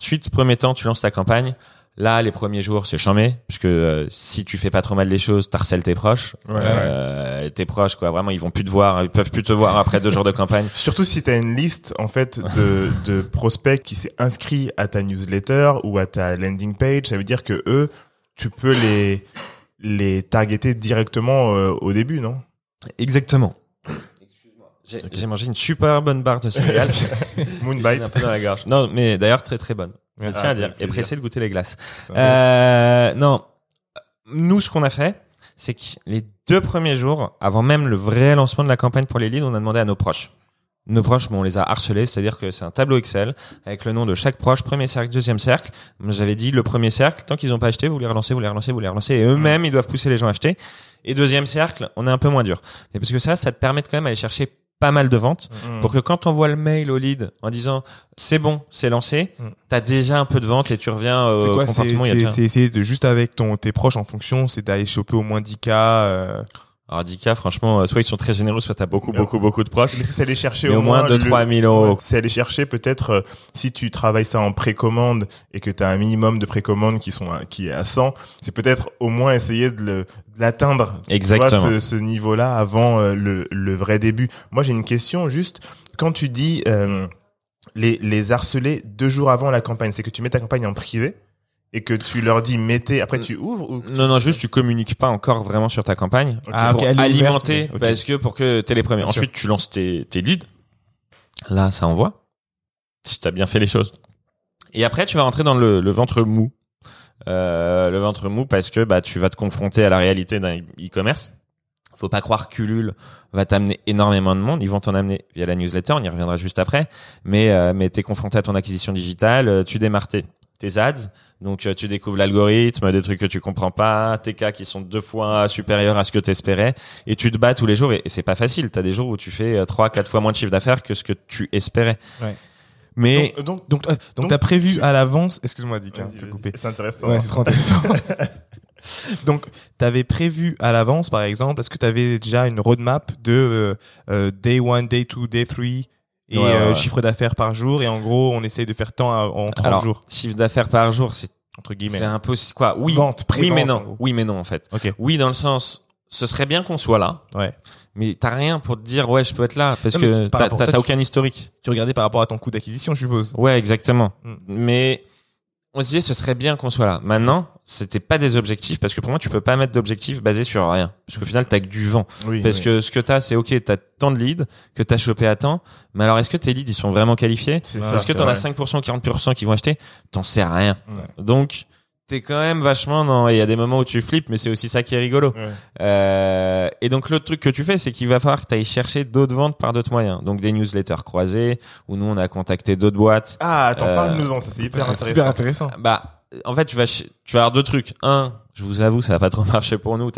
Ensuite, premier temps, tu lances ta campagne. Là, les premiers jours, c'est chambé, puisque euh, si tu fais pas trop mal les choses, t'harcèles tes proches. Ouais, Euh, Tes proches, quoi, vraiment, ils vont plus te voir, ils peuvent plus te voir après deux jours de campagne. Surtout si tu as une liste en fait de, de prospects qui s'est inscrit à ta newsletter ou à ta landing page, ça veut dire que eux, tu peux les les targeter directement euh, au début, non? Exactement. J'ai j'ai mangé une super bonne barre de céréales. Moonbite. un peu dans la gorge. Non, mais d'ailleurs très très bonne. Je Ah, tiens ça à fait dire. Et pressé de goûter les glaces. Euh, non. Nous, ce qu'on a fait, c'est que les deux premiers jours, avant même le vrai lancement de la campagne pour les leads, on a demandé à nos proches. Nos proches, bon, on les a harcelés, c'est-à-dire que c'est un tableau Excel avec le nom de chaque proche, premier cercle, deuxième cercle. J'avais dit le premier cercle, tant qu'ils n'ont pas acheté, vous les relancez, vous les relancez, vous les relancez, et eux-mêmes, ils doivent pousser les gens à acheter. Et deuxième cercle, on est un peu moins dur. Et parce que ça, ça te permet de quand même d'aller chercher pas mal de ventes Mm. pour que quand on voit le mail au lead en disant c'est bon, c'est lancé, Mm. t'as déjà un peu de vente et tu reviens au C'est quoi C'est comportement c'est- essayer de juste avec ton tes proches en fonction, c'est d'aller choper au moins 10 cas. euh, Alors 10 cas, franchement, euh, soit ils sont très généreux, soit t'as beaucoup, beaucoup, beaucoup de proches. Mais c'est aller chercher Mais au moins 2 le- 3 000 euros. C'est aller chercher peut-être euh, si tu travailles ça en précommande et que tu as un minimum de précommande qui sont à- qui est à 100, c'est peut-être au moins essayer de le- de l'atteindre. vois, Exactement. ce, ce niveau-là avant euh, le, le vrai début. Moi, j'ai une question juste quand tu dis euh, les les harceler deux jours avant la campagne, c'est que tu mets ta campagne en privé et que tu leur dis mettez après tu ouvres ou Non, non, juste tu communiques pas encore vraiment sur ta campagne. Ah, pour ouverte, alimenter, mais- parce que pour que t'aies les premiers. Bien sûr. Ensuite, tu lances tes, tes leads. Là, ça envoie. Si t'as bien fait les choses. Et après, tu vas rentrer dans le, le ventre mou. Euh, le ventre mou parce que bah tu vas te confronter à la réalité d'un e-commerce. Faut pas croire qu'Ulule va t'amener énormément de monde. Ils vont t'en amener via la newsletter. On y reviendra juste après. Mais euh, mais t'es confronté à ton acquisition digitale. euh, Tu démarres tes, tes ads. Donc euh, tu découvres l'algorithme, des trucs que tu comprends pas, tes cas qui sont deux fois supérieurs à ce que tu espérais, et tu te bats tous les jours. Et, et c'est pas facile. T'as des jours où tu fais euh, trois, quatre fois moins de chiffre d'affaires que ce que tu espérais. Ouais. Mais donc, donc, Donc, euh, donc, t'as prévu à l'avance. Excuse-moi, Dick, hein, te couper. c'est intéressant. Ouais, c'est trop intéressant. Donc, t'avais prévu à l'avance, par exemple, est-ce que t'avais déjà une roadmap de euh, euh, day 1, day 2, day 3 et Ouais, ouais, euh, chiffre d'affaires par jour et en gros, on essaye de faire tant à- en 30 alors, jours. chiffre d'affaires par jour, c'est Entre guillemets. C'est impossible. Quoi Oui. Vente, oui, mais non. Oui, mais non, en fait. Ok. Oui, dans le sens, ce serait bien qu'on soit là, Ouais. mais t'as rien pour te dire, ouais, je peux être là, parce Non, que t'as aucun historique. Tu regardais par rapport à ton coût d'acquisition, je suppose. Ouais, exactement. Mm. Mais on se disait, ce serait bien qu'on soit là. Maintenant, c'était pas des objectifs, parce que pour moi, tu peux pas mettre d'objectifs basés sur rien. Parce qu'au final, t'as que du vent. Oui. Parce oui. que ce que t'as, c'est ok, t'as tant de leads que t'as chopé à temps. Mais alors, est-ce que tes leads, ils sont vraiment qualifiés c'est Ouais, ça. Est-ce que t'en as vrai. 5%, 40% qui vont acheter? T'en sais rien. Ouais. Donc, t'es quand même vachement dans... Il y a des moments où tu flippes, mais c'est aussi ça qui est rigolo. Ouais. Euh, et donc, l'autre truc que tu fais, c'est qu'il va falloir que t'ailles chercher d'autres ventes par d'autres moyens. Donc, des newsletters croisés, où nous, on a contacté d'autres boîtes. Ah, attends, Euh, parle-nous-en, ça c'est hyper intéressant. super intéressant. Bah, en fait, tu vas, ch- tu vas avoir deux trucs. Un, je vous avoue, ça va pas trop marcher pour nous.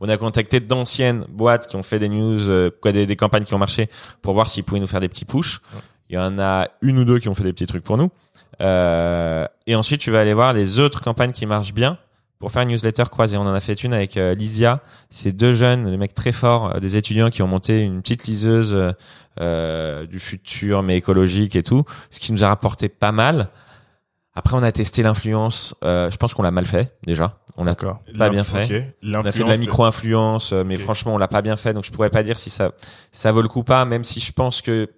On a contacté d'anciennes boîtes qui ont fait des news, euh, quoi, des, des campagnes qui ont marché pour voir s'ils pouvaient nous faire des petits push. Il y en a une ou deux qui ont fait des petits trucs pour nous. Euh, et ensuite, tu vas aller voir les autres campagnes qui marchent bien pour faire une newsletter croisée. On en a fait une avec euh, Lysia. C'est deux jeunes, des mecs très forts, euh, des étudiants qui ont monté une petite liseuse euh, euh, du futur, mais écologique et tout, ce qui nous a rapporté pas mal. Après, on a testé l'influence. Euh, je pense qu'on l'a mal fait déjà. On l'a pas bien fait. on a fait de la micro-influence, mais franchement, on l'a pas bien fait, donc je pourrais pas dire si ça ça vaut le coup ou pas, même si je pense que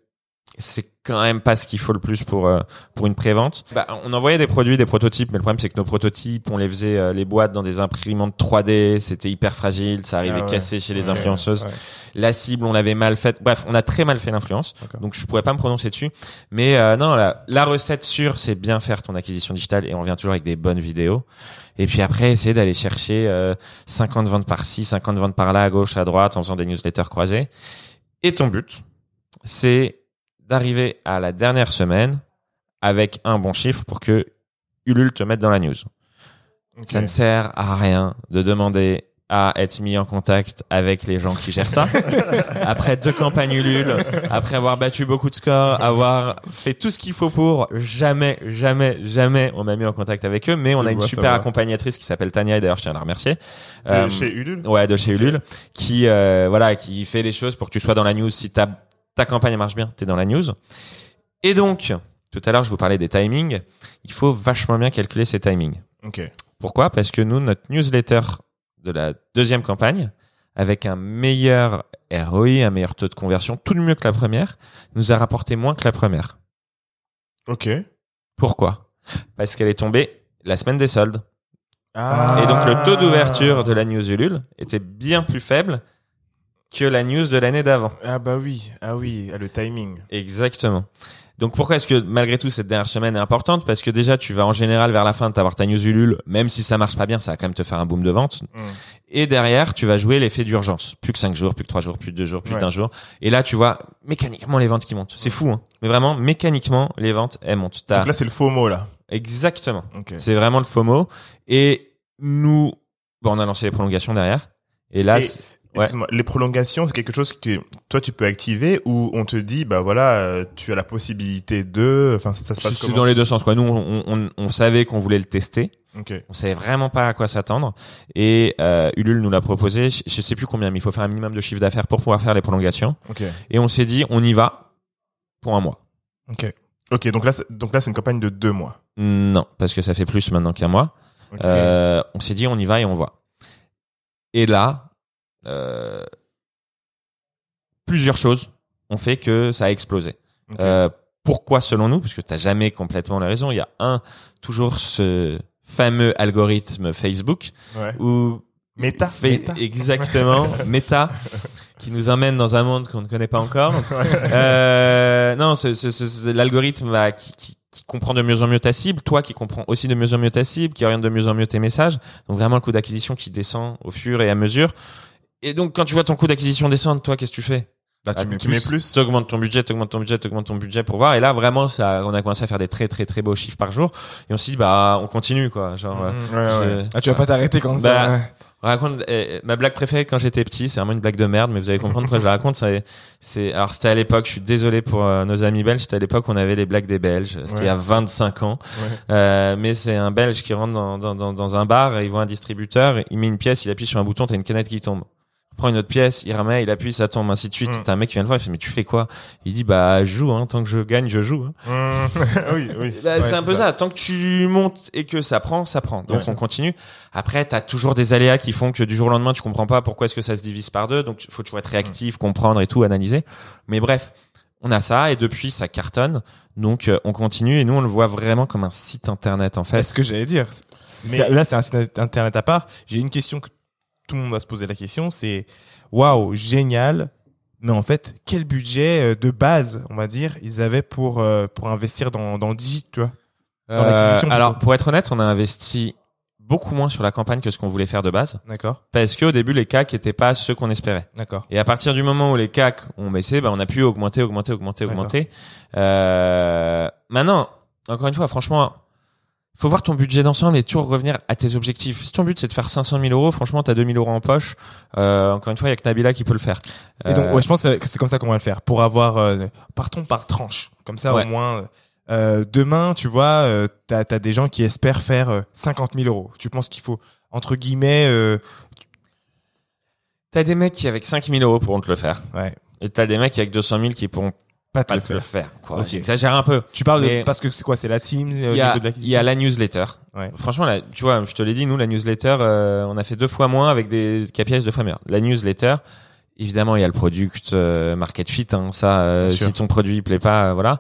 c'est quand même pas ce qu'il faut le plus pour euh, pour une prévente. Bah, on envoyait des produits, des prototypes, mais le problème c'est que nos prototypes, on les faisait euh, les boîtes dans des imprimantes 3D, c'était hyper fragile, ça arrivait Ah ouais. cassé chez les influenceuses. ouais. La cible, on l'avait mal faite. Bref, on a très mal fait l'influence, donc je pourrais pas me prononcer dessus. Mais euh, non, la, la recette sûre, c'est bien faire ton acquisition digitale et on vient toujours avec des bonnes vidéos. Et puis après, essayer d'aller chercher euh, 50 ventes par-ci, 50 ventes par-là, à gauche, à droite, en faisant des newsletters croisés. Et ton but, c'est d'arriver à la dernière semaine avec un bon chiffre pour que Ulule te mette dans la news. Ça ne sert à rien de demander à être mis en contact avec les gens qui gèrent ça. après deux campagnes Ulule, après avoir battu beaucoup de scores, avoir fait tout ce qu'il faut pour, jamais, jamais, jamais on m'a mis en contact avec eux. Mais on a une super accompagnatrice qui s'appelle Tania et d'ailleurs je tiens à la remercier. De Euh, chez Ulule Ouais, de chez Ulule, qui euh, voilà, qui fait les choses pour que tu sois dans la news. Si ta ta campagne marche bien, t'es dans la news. Et donc, tout à l'heure, je vous parlais des timings. Il faut vachement bien calculer ces timings. Ok. Pourquoi? Parce que nous, notre newsletter de la deuxième campagne, avec un meilleur ROI, un meilleur taux de conversion, tout de mieux que la première, nous a rapporté moins que la première. Ok. Pourquoi? Parce qu'elle est tombée la semaine des soldes. Ah. Et donc le taux d'ouverture de la news Ulule était bien plus faible que la news de l'année d'avant. Ah bah oui, ah oui, ah, le timing. Exactement. Donc pourquoi est-ce que malgré tout cette dernière semaine est importante? Parce que déjà tu vas en général vers la fin de t'avoir ta news Ulule, même si ça marche pas bien, ça va quand même te faire un boom de vente. Mm. Et derrière tu vas jouer l'effet d'urgence. Plus que 5 jours, plus que 3 jours, plus de 2 jours, plus Ouais. d'un jour. Et là tu vois mécaniquement les ventes qui montent. C'est fou, hein Mais vraiment mécaniquement les ventes elles montent. Donc là c'est le mot là. Exactement. C'est vraiment le FOMO. Et nous, bon, on a lancé les prolongations derrière. Et là, Et- ouais. Excuse-moi, les prolongations, c'est quelque chose que toi tu peux activer ou on te dit bah voilà, euh, tu as la possibilité de, enfin ça, ça se passe comment dans les deux sens. Quoi. Nous, on, on, on savait qu'on voulait le tester. Ok. On savait vraiment pas à quoi s'attendre. Et euh, Ulule nous l'a proposé. Je, je sais plus combien, mais il faut faire un minimum de chiffre d'affaires pour pouvoir faire les prolongations. Ok. Et on s'est dit, on y va pour un mois. Ok. Ok. Donc là, c'est- donc là c'est une campagne de deux mois. Non, parce que ça fait plus maintenant qu'un mois. Ok. Euh, on s'est dit, on y va et on voit. Et là, euh, plusieurs choses ont fait que ça a explosé. Euh, pourquoi selon nous? Parce que t'as jamais complètement la raison. Il y a un, toujours ce fameux algorithme Facebook ouais. où Méta. fait Méta. exactement Meta qui nous emmène dans un monde qu'on ne connaît pas encore. Euh, non, ce, ce, ce- ce- l'algorithme bah, qui, qui, qui comprend de mieux en mieux ta cible, toi qui comprends aussi de mieux en mieux ta cible, qui oriente de mieux en mieux tes messages. Donc vraiment le coût d'acquisition qui descend au fur et à mesure. Et donc quand tu vois ton coût d'acquisition descendre, toi qu'est-ce que tu fais Bah, tu, Ah, mets, tu mets plus. T'augmentes ton budget, t'augmentes ton budget, t'augmentes ton budget pour voir. Et là, vraiment, ça, on a commencé à faire des très, très, très beaux chiffres par jour. Et on s'est dit, bah, on continue, quoi. Genre. Ouais, ouais. je- Ah, tu vas pas t'arrêter quand Bah, ça. on raconte euh, ma blague préférée quand j'étais petit, c'est vraiment une blague de merde, mais vous allez comprendre pourquoi je la raconte. C'est, c'est, alors c'était à l'époque, je suis désolé pour euh, nos amis belges, c'était à l'époque où on avait les blagues des Belges. C'était Ouais. il y a 25 ans. Ouais. Euh, mais c'est un Belge qui rentre dans, dans, dans, dans un bar, et il voit un distributeur, il met une pièce, il appuie sur un bouton, t'as une canette qui tombe. Prend une autre pièce, il remet, il appuie, ça tombe, ainsi de suite. Mm. T'as un mec qui vient le voir, il fait mais tu fais quoi? Il dit bah je joue, hein, tant que je gagne, je joue. hein. Mmh. oui, oui. Ouais, c'est un peu ça. Tant que tu montes et que ça prend, ça prend. Donc Ouais. on continue. Après, t'as toujours des aléas qui font que du jour au lendemain, tu comprends pas pourquoi est-ce que ça se divise par deux. Donc faut toujours être réactif, comprendre et tout, analyser. Mais bref, on a ça et depuis ça cartonne. Donc euh, on continue et nous on le voit vraiment comme un site internet en C'est fait. ce que j'allais dire. Mais- C'est- Là, c'est un site internet à part. J'ai une question que tout le monde va se poser la question, c'est waouh, génial. Mais en fait, quel budget euh, de base, on va dire, ils avaient pour euh, pour investir dans dans le digit, tu vois? Dans l'acquisition, plutôt. alors pour être honnête, on a investi beaucoup moins sur la campagne que ce qu'on voulait faire de base D'accord, parce qu'au début les CAC étaient pas ceux qu'on espérait. d'accord. Et à partir du moment où les CAC ont baissé, bah, on a pu augmenter, augmenter, augmenter, augmenter. Euh, maintenant, encore une fois, franchement, faut voir ton budget d'ensemble et toujours revenir à tes objectifs. Si ton but c'est de faire 500 000 euros, franchement, t'as 2000 euros en poche. Euh, encore une fois, il y a que Nabila qui peut le faire. Et donc, Euh, ouais, je pense que c'est comme ça qu'on va le faire. Pour avoir, euh, partons par tranche. Comme ça, Ouais. au moins, euh, demain, tu vois, euh, t'as as des gens qui espèrent faire euh, 50 000 euros. Tu penses qu'il faut, entre guillemets, euh, t'as des mecs qui avec 5000 euros pourront te le faire. ouais, Et t'as des mecs qui avec 200 000 qui pourront pas te pas le faire. faire. Quoi. J'exagère un peu. Tu parles Mais- de, parce que c'est quoi, c'est la team euh, Il y, a, y la newsletter. Ouais. Franchement, là, tu vois, je te l'ai dit, nous, la newsletter, euh, on a fait deux fois moins avec des KPIs deux fois meilleurs. La newsletter, évidemment, il y a le product euh, market fit. Hein, ça, euh, si ton produit plaît pas, voilà.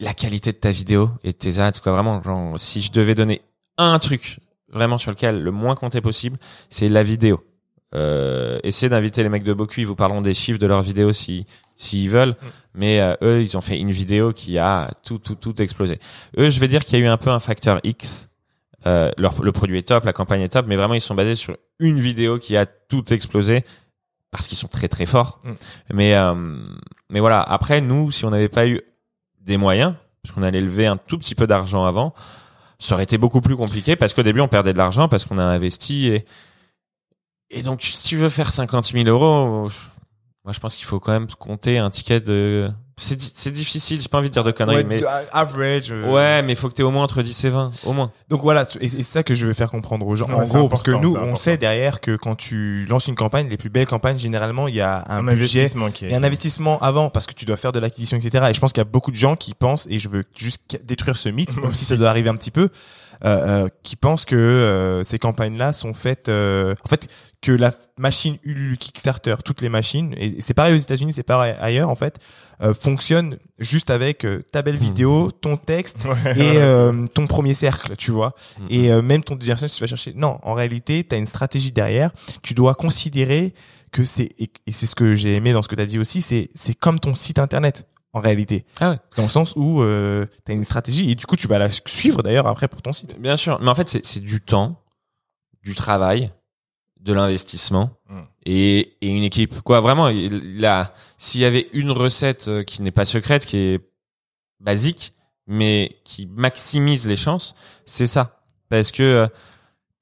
La qualité de ta vidéo et de tes ads, quoi, vraiment. Genre, si je devais donner un truc vraiment sur lequel le moins compter possible, c'est la vidéo. Euh, essayez d'inviter les mecs de Boku, ils vous parleront des chiffres de leurs vidéos si s'ils veulent. Mais euh, eux, ils ont fait une vidéo qui a tout, tout, tout explosé. Eux, je vais dire qu'il y a eu un peu un facteur X. Euh, leur, le produit est top, la campagne est top, mais vraiment ils sont basés sur une vidéo qui a tout explosé parce qu'ils sont très très forts. Mm. Mais euh, mais voilà. Après, nous, si on n'avait pas eu des moyens, parce qu'on allait lever un tout petit peu d'argent avant, ça aurait été beaucoup plus compliqué parce qu'au début on perdait de l'argent parce qu'on a investi et et donc si tu veux faire 50 000 euros, je- moi je pense qu'il faut quand même compter un ticket de c'est di- c'est difficile, j'ai pas envie de dire de conneries, Ouais, mais average. euh, ouais, mais il faut que tu au moins entre 10 et 20, au moins. Donc voilà, et c'est ça que je veux faire comprendre aux gens. Ouais, en gros, parce que nous, on sait derrière que quand tu lances une campagne, les plus belles campagnes, généralement, il y a un, Un budget investissement qui est. et un investissement avant parce que tu dois faire de l'acquisition, etc. Et je pense qu'il y a beaucoup de gens qui pensent, et je veux juste détruire ce mythe, même si ça doit arriver un petit peu, euh, euh, qui pensent que euh, ces campagnes-là sont faites, euh, en fait, que la machine Ulule Kickstarter, toutes les machines, et c'est pareil aux États-Unis, c'est pareil ailleurs, en fait, euh, fonctionnent juste avec euh, ta belle vidéo, ton texte Ouais, et euh, ton premier cercle, tu vois. Mhm. Et euh, même ton deuxième cercle, si tu vas chercher. Non, en réalité, tu as une stratégie derrière. Tu dois considérer que c'est et, et c'est ce que j'ai aimé dans ce que tu as dit aussi, c'est c'est comme ton site internet en réalité, Ah ouais. dans le sens où euh, tu as une stratégie et du coup tu vas la suivre d'ailleurs après pour ton site. Bien sûr, mais en fait c'est c'est du temps, du travail, de l'investissement Mm. et, et une équipe. Quoi, vraiment, a s'il y avait une recette euh, qui n'est pas secrète, qui est basique, mais qui maximise les chances, c'est ça. Parce que euh,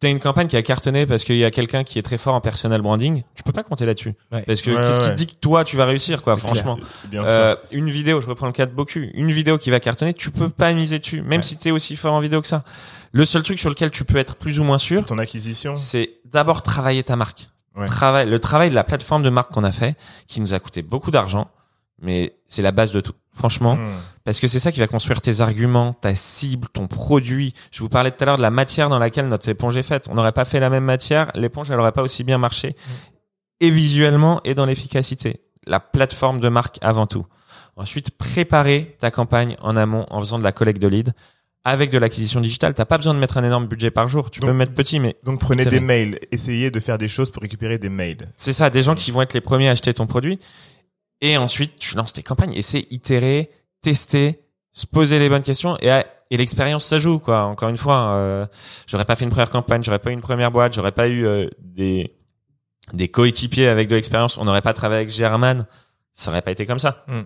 t'as une campagne qui a cartonné parce qu'il y a quelqu'un qui est très fort en personal branding, tu peux pas compter là-dessus. Ouais. Parce que Ouais, qu'est-ce qui dit que toi tu vas réussir, quoi, franchement. Bien sûr. Euh, une vidéo, je reprends le cas de Boku, une vidéo qui va cartonner, tu peux pas miser dessus, même si t'es aussi fort en vidéo que ça. Le seul truc sur lequel tu peux être plus ou moins sûr, C'est ton acquisition. c'est d'abord travailler ta marque. Ouais. Travail, le travail de la plateforme de marque qu'on a fait, qui nous a coûté beaucoup d'argent, mais c'est la base de tout. Franchement, Hmm. parce que c'est ça qui va construire tes arguments, ta cible, ton produit. Je vous parlais tout à l'heure de la matière dans laquelle notre éponge est faite. On n'aurait pas fait la même matière, l'éponge elle aurait pas aussi bien marché, et visuellement et dans l'efficacité. La plateforme de marque avant tout. Ensuite, préparer ta campagne en amont en faisant de la collecte de leads avec de l'acquisition digitale. T'as pas besoin de mettre un énorme budget par jour. Tu Donc- peux mettre petit, mais Donc prenez des mails, essayez de faire des choses pour récupérer des mails. C'est ça, des gens qui vont être les premiers à acheter ton produit. Et ensuite, tu lances tes campagnes et c'est itérer, tester, se poser les bonnes questions et, et l'expérience, ça joue, quoi. Encore une fois, euh, j'aurais pas fait une première campagne, j'aurais pas eu une première boîte, j'aurais pas eu euh, des, des coéquipiers avec de l'expérience, on n'aurait pas travaillé avec German, ça aurait pas été comme ça. Mm.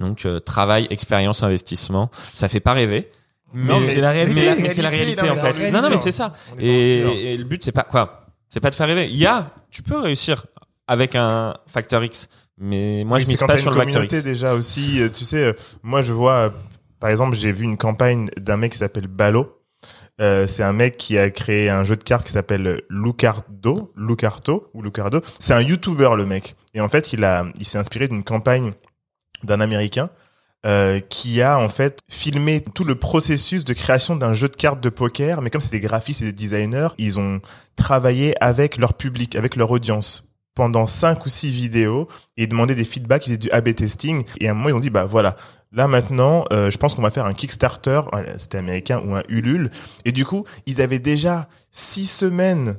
Donc, euh, travail, expérience, investissement, ça fait pas rêver. Mais c'est la réalité. Mais, la mais c'est la réalité, non, en fait. Non, non, mais c'est ça. Et, et le but, c'est pas quoi? C'est pas de faire rêver. Il y a, tu peux réussir avec un facteur X, mais moi Oui, je mise pas sur le communauté X. déjà aussi. euh, Tu sais, euh, moi je vois, euh, par exemple, j'ai vu une campagne d'un mec qui s'appelle Balo. Euh, c'est un mec qui a créé un jeu de cartes qui s'appelle Lucardo, Lucarto ou Lucardo. C'est un YouTuber le mec. Et en fait, il a, il s'est inspiré d'une campagne d'un Américain euh, qui a en fait filmé tout le processus de création d'un jeu de cartes de poker. Mais comme c'est des graphistes et des designers, ils ont travaillé avec leur public, avec leur audience pendant cinq ou six vidéos et demandé des feedbacks, ils faisaient du A/B testing. Et à un moment, ils ont dit bah voilà, Là maintenant, euh, je pense qu'on va faire un Kickstarter, c'était américain ou un Ulule. Et du coup, ils avaient déjà six semaines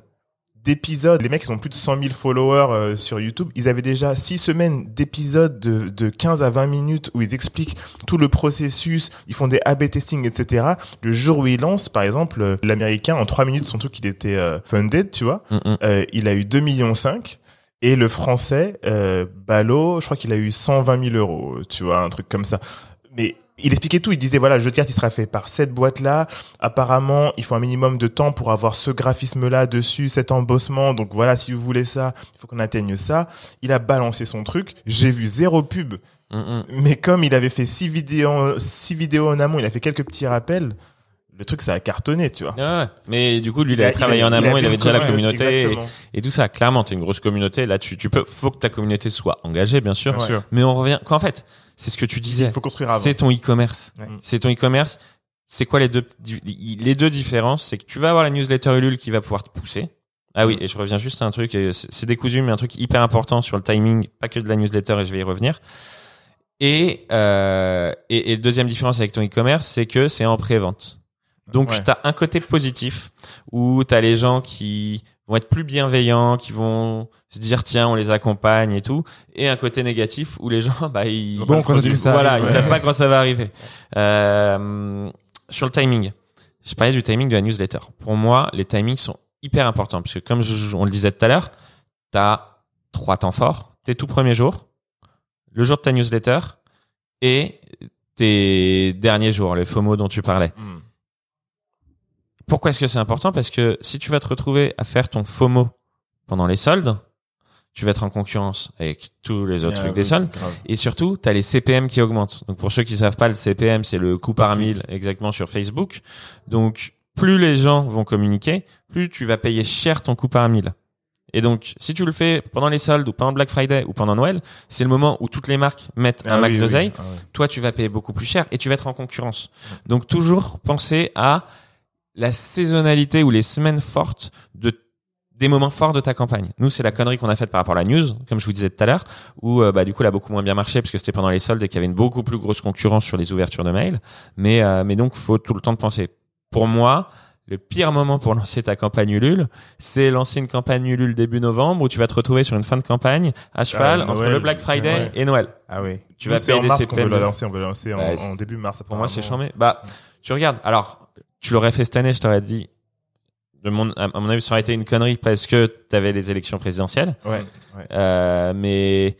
d'épisodes. Les mecs, ils ont plus de 100 000 followers euh, sur YouTube. Ils avaient déjà six semaines d'épisodes de, de 15 à 20 minutes où ils expliquent tout le processus. Ils font des A/B testing, etc. Le jour où ils lancent, par exemple, euh, l'américain en trois minutes, son truc, il était funded, tu vois. Mm, mm. il a eu 2 millions 5. Et le français, euh, Ballot, je crois qu'il a eu 120 000 euros, tu vois, un truc comme ça. Mais il expliquait tout. Il disait voilà, le jeu de cartes il sera fait par cette boîte là. Apparemment, il faut un minimum de temps pour avoir ce graphisme là dessus, cet embossement. Donc voilà, si vous voulez ça, il faut qu'on atteigne ça. Il a balancé son truc. J'ai vu zéro pub. Mm, mm. Mais comme il avait fait six vidéos, six vidéos en amont, il a fait quelques petits rappels. Le truc, ça a cartonné, tu vois. Ouais, ouais. mais du coup, lui, il, Il a- avait travaillé il a- en amont, a il, avait déjà la communauté et, et tout ça. Clairement, t'es une grosse communauté. Là, tu, tu peux, faut que ta communauté soit engagée, bien sûr. Bien sûr. Mais on revient, qu'en fait, c'est ce que tu disais. Il faut construire avant. C'est ton e-commerce. Ouais. C'est ton e-commerce. C'est quoi les deux, les deux différences? C'est que tu vas avoir la newsletter Ulule qui va pouvoir te pousser. Ah oui, et je reviens juste à un truc, c'est décousu, mais un truc hyper important sur le timing, pas que de la newsletter, et je vais y revenir. Et, euh, et, et deuxième différence avec ton e-commerce, c'est que c'est en pré-vente. Donc, Ouais. tu as un côté positif où tu as les gens qui vont être plus bienveillants, qui vont se dire tiens, on les accompagne et tout, et un côté négatif où les gens bah ils Bon, quand ça voilà, ils savent pas quand ça va arriver. Euh, sur le timing, je parlais du timing de la newsletter. Pour moi, les timings sont hyper importants parce que comme je- on le disait tout à l'heure, tu as trois temps forts, tes tout premiers jours, le jour de ta newsletter et tes derniers jours, les FOMO dont tu parlais. Hmm. Pourquoi est-ce que c'est important? Parce que si tu vas te retrouver à faire ton FOMO pendant les soldes, tu vas être en concurrence avec tous les autres Ah trucs oui, des soldes. grave. Et surtout, tu as les CPM qui augmentent. Donc pour ceux qui savent pas, le CPM, c'est le coût par mille exactement sur Facebook. Donc plus les gens vont communiquer, plus tu vas payer cher ton coût par mille. Et donc, si tu le fais pendant les soldes ou pendant Black Friday ou pendant Noël, c'est le moment où toutes les marques mettent Ah un max oui, oui. d'oseille Ah toi tu vas payer beaucoup plus cher et tu vas être en concurrence. Donc toujours penser à la saisonnalité ou les semaines fortes de des moments forts de ta campagne. Nous, c'est la connerie qu'on a faite par rapport à la news, comme je vous disais tout à l'heure, où euh, bah, du coup, elle a beaucoup moins bien marché parce que c'était pendant les soldes et qu'il y avait une beaucoup plus grosse concurrence sur les ouvertures de mail. Mais, euh, mais donc, faut tout le temps de penser. Pour moi, le pire moment pour lancer ta campagne Ulule, c'est lancer une campagne Ulule début novembre où tu vas te retrouver sur une fin de campagne à cheval Noël, entre le Black Friday ouais. et Noël. Ah oui. Tu vas payer en des mars qu'on veut CPM. la lancer, on veut la lancer en, c'est- début mars. Pour moi, c'est chambé. Bah, tu regardes. Alors, tu l'aurais fait cette année, je t'aurais dit. De mon, à mon avis, ça aurait été une connerie parce que t'avais les élections présidentielles. Ouais, ouais. Euh, mais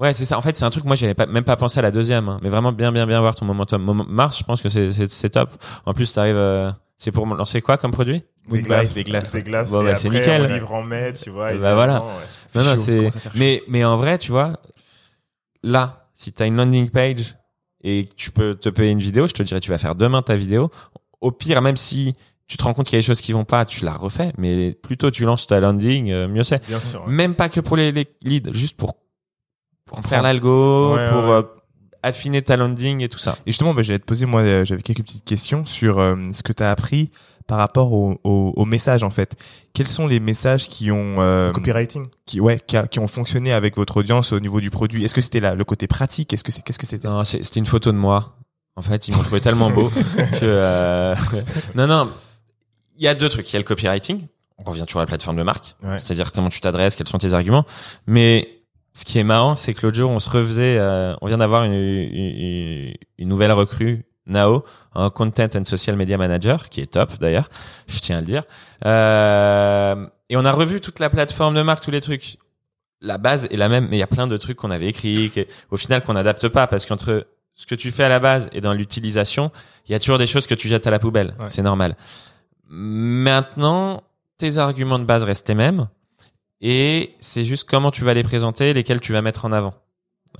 ouais, c'est ça. En fait, c'est un truc. Moi, j'avais pas même pas pensé à la deuxième. hein. mais vraiment bien, bien, bien voir ton momentum. Moment- Mars, je pense que c'est c'est c'est top. En plus, t'arrives. euh, c'est pour lancer quoi comme produit? Des glaces, des glaces. Des glaces. Bon, et bah, c'est nickel. On livre en mai, tu vois. Bah, voilà. ouais. Non, non, c'est. Mais mais en vrai, tu vois, là, si t'as une landing page et que tu peux te payer une vidéo, je te dirais, tu vas faire demain ta vidéo. Au pire, même si tu te rends compte qu'il y a des choses qui vont pas, tu la refais. Mais plutôt tu lances ta landing, euh, mieux c'est. Bien sûr. ouais. Même pas que pour les, les leads, juste pour, pour faire l'algo, Ouais, pour ouais. euh, affiner ta landing et tout ça. Et justement, bah, j'allais te poser, moi, euh, j'avais quelques petites questions sur euh, ce que tu as appris par rapport au, au, au message, en fait. Quels sont les messages qui ont, euh, Copywriting. qui, ouais, qui, a- qui ont fonctionné avec votre audience au niveau du produit? Est-ce que c'était là, le côté pratique? Est-ce que c'est, qu'est-ce que c'était? Non, c'était une photo de moi. En fait, ils m'ont trouvé tellement beau que euh, non, non. Il y a deux trucs. Il y a le copywriting. On revient toujours à la plateforme de marque. Ouais. C'est-à-dire comment tu t'adresses, quels sont tes arguments. Mais ce qui est marrant, c'est que l'autre jour, on se refaisait. euh, on vient d'avoir une, une, une nouvelle recrue, Nao, un content and social media manager, qui est top d'ailleurs. Je tiens à le dire. Euh, et on a revu toute la plateforme de marque, tous les trucs. La base est la même, mais il y a plein de trucs qu'on avait écrits, que- au final qu'on n'adapte pas, parce qu'entre ce que tu fais à la base et dans l'utilisation, il y a toujours des choses que tu jettes à la poubelle. Ouais. C'est normal. Maintenant, tes arguments de base restent les mêmes, et c'est juste comment tu vas les présenter, lesquels tu vas mettre en avant.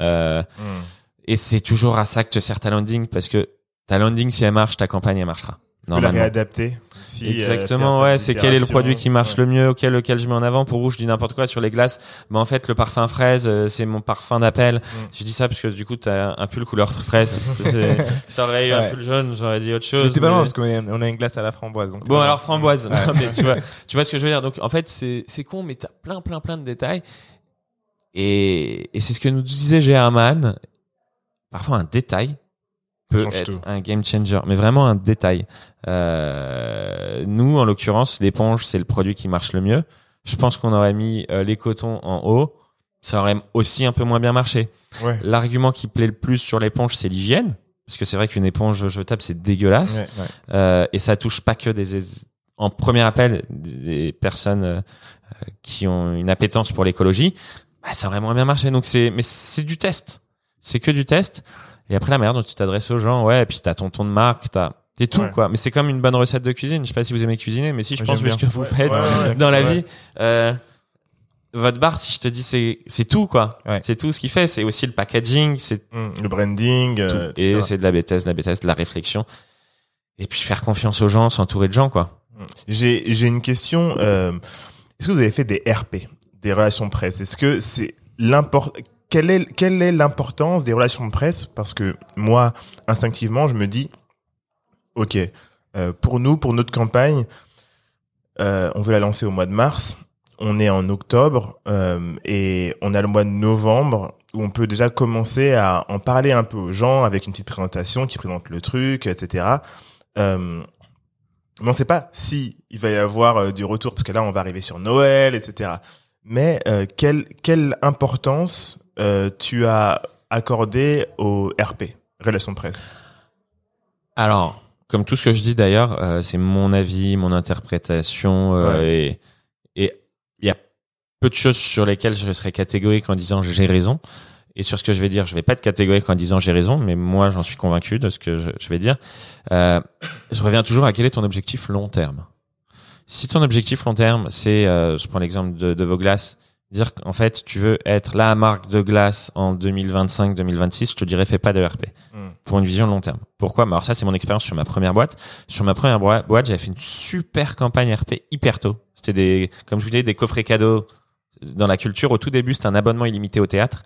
Euh, Hmm. et c'est toujours à ça que te sert ta landing, parce que ta landing, si elle marche, ta campagne, elle marchera. peut la normalement. réadapter. Si, euh, Exactement, ouais, c'est quel est le produit qui marche Ouais. le mieux, auquel lequel je mets en avant. Pour rouge, je dis n'importe quoi sur les glaces. Mais en fait, le parfum fraise, euh, c'est mon parfum d'appel. Mm. Je dis ça parce que du coup, t'as un pull couleur fraise. T'aurais eu un pull jaune, j'aurais dit autre Mais chose. c'est pas mais- parce qu'on on a une glace à la framboise. Donc Bon euh, alors framboise, Non, mais tu vois, tu vois ce que je veux dire. Donc en fait c'est c'est con, mais t'as plein plein plein de détails. Et et c'est ce que nous disait German. Parfois un détail peut être tout. un game changer, mais vraiment un détail. Euh, nous en l'occurrence l'éponge c'est le produit qui marche le mieux. Je pense qu'on aurait mis euh, les cotons en haut, ça aurait aussi un peu moins bien marché. Ouais. L'argument qui plaît le plus sur l'éponge c'est l'hygiène. Parce que c'est vrai qu'une éponge jetable, c'est dégueulasse. Ouais. Euh, et ça touche pas que des en premier appel des personnes euh, qui ont une appétence pour l'écologie bah, ça aurait moins bien marché donc c'est mais c'est du test c'est que du test et après la manière dont tu t'adresses aux gens ouais et puis t'as ton ton de marque t'as t'es tout Ouais. quoi. Mais c'est comme une bonne recette de cuisine. Je sais pas si vous aimez cuisiner mais si je pense que ce que vous faites dans la vie euh, votre bar si je te dis c'est c'est tout quoi. Ouais. c'est tout ce qu'il fait. C'est aussi le packaging c'est Hum, Le branding, euh, et c'est de la bêtise de la bêtise de la réflexion. Et puis faire confiance aux gens s'entourer de gens quoi. J'ai j'ai une question. euh, Est-ce que vous avez fait des RP, des relations presse? Est-ce que c'est l'import quelle est quelle est l'importance des relations de presse? Parce que moi, instinctivement, je me dis, ok, euh, pour nous, pour notre campagne, euh, on veut la lancer au mois de mars. On est en octobre euh, et on a le mois de novembre où on peut déjà commencer à en parler un peu aux gens avec une petite présentation qui présente le truc, etc. Mais on sait pas si il va y avoir du retour parce que là on va arriver sur Noël, etc. Mais quelle quelle importance euh, tu as accordé au RP, relations de presse Alors, comme tout ce que je dis d'ailleurs, euh, c'est mon avis, mon interprétation, euh, et et il y a peu de choses sur lesquelles je serais catégorique en disant j'ai raison. Et sur ce que je vais dire, je vais pas être catégorique en disant j'ai raison, mais moi j'en suis convaincu de ce que je, je vais dire. Euh, je reviens toujours à quel est ton objectif long terme. Si ton objectif long terme, c'est, je prends l'exemple de, de dire qu'en fait tu veux être la marque de glace en 2025-2026, je te dirais fais pas de RP Hmm. pour une vision long terme. Pourquoi? Alors ça, c'est mon expérience sur ma première boîte. Sur ma première boîte, j'avais fait une super campagne RP hyper tôt. C'était des, comme je vous disais, des coffrets cadeaux dans la culture. Au tout début, c'était un abonnement illimité au théâtre.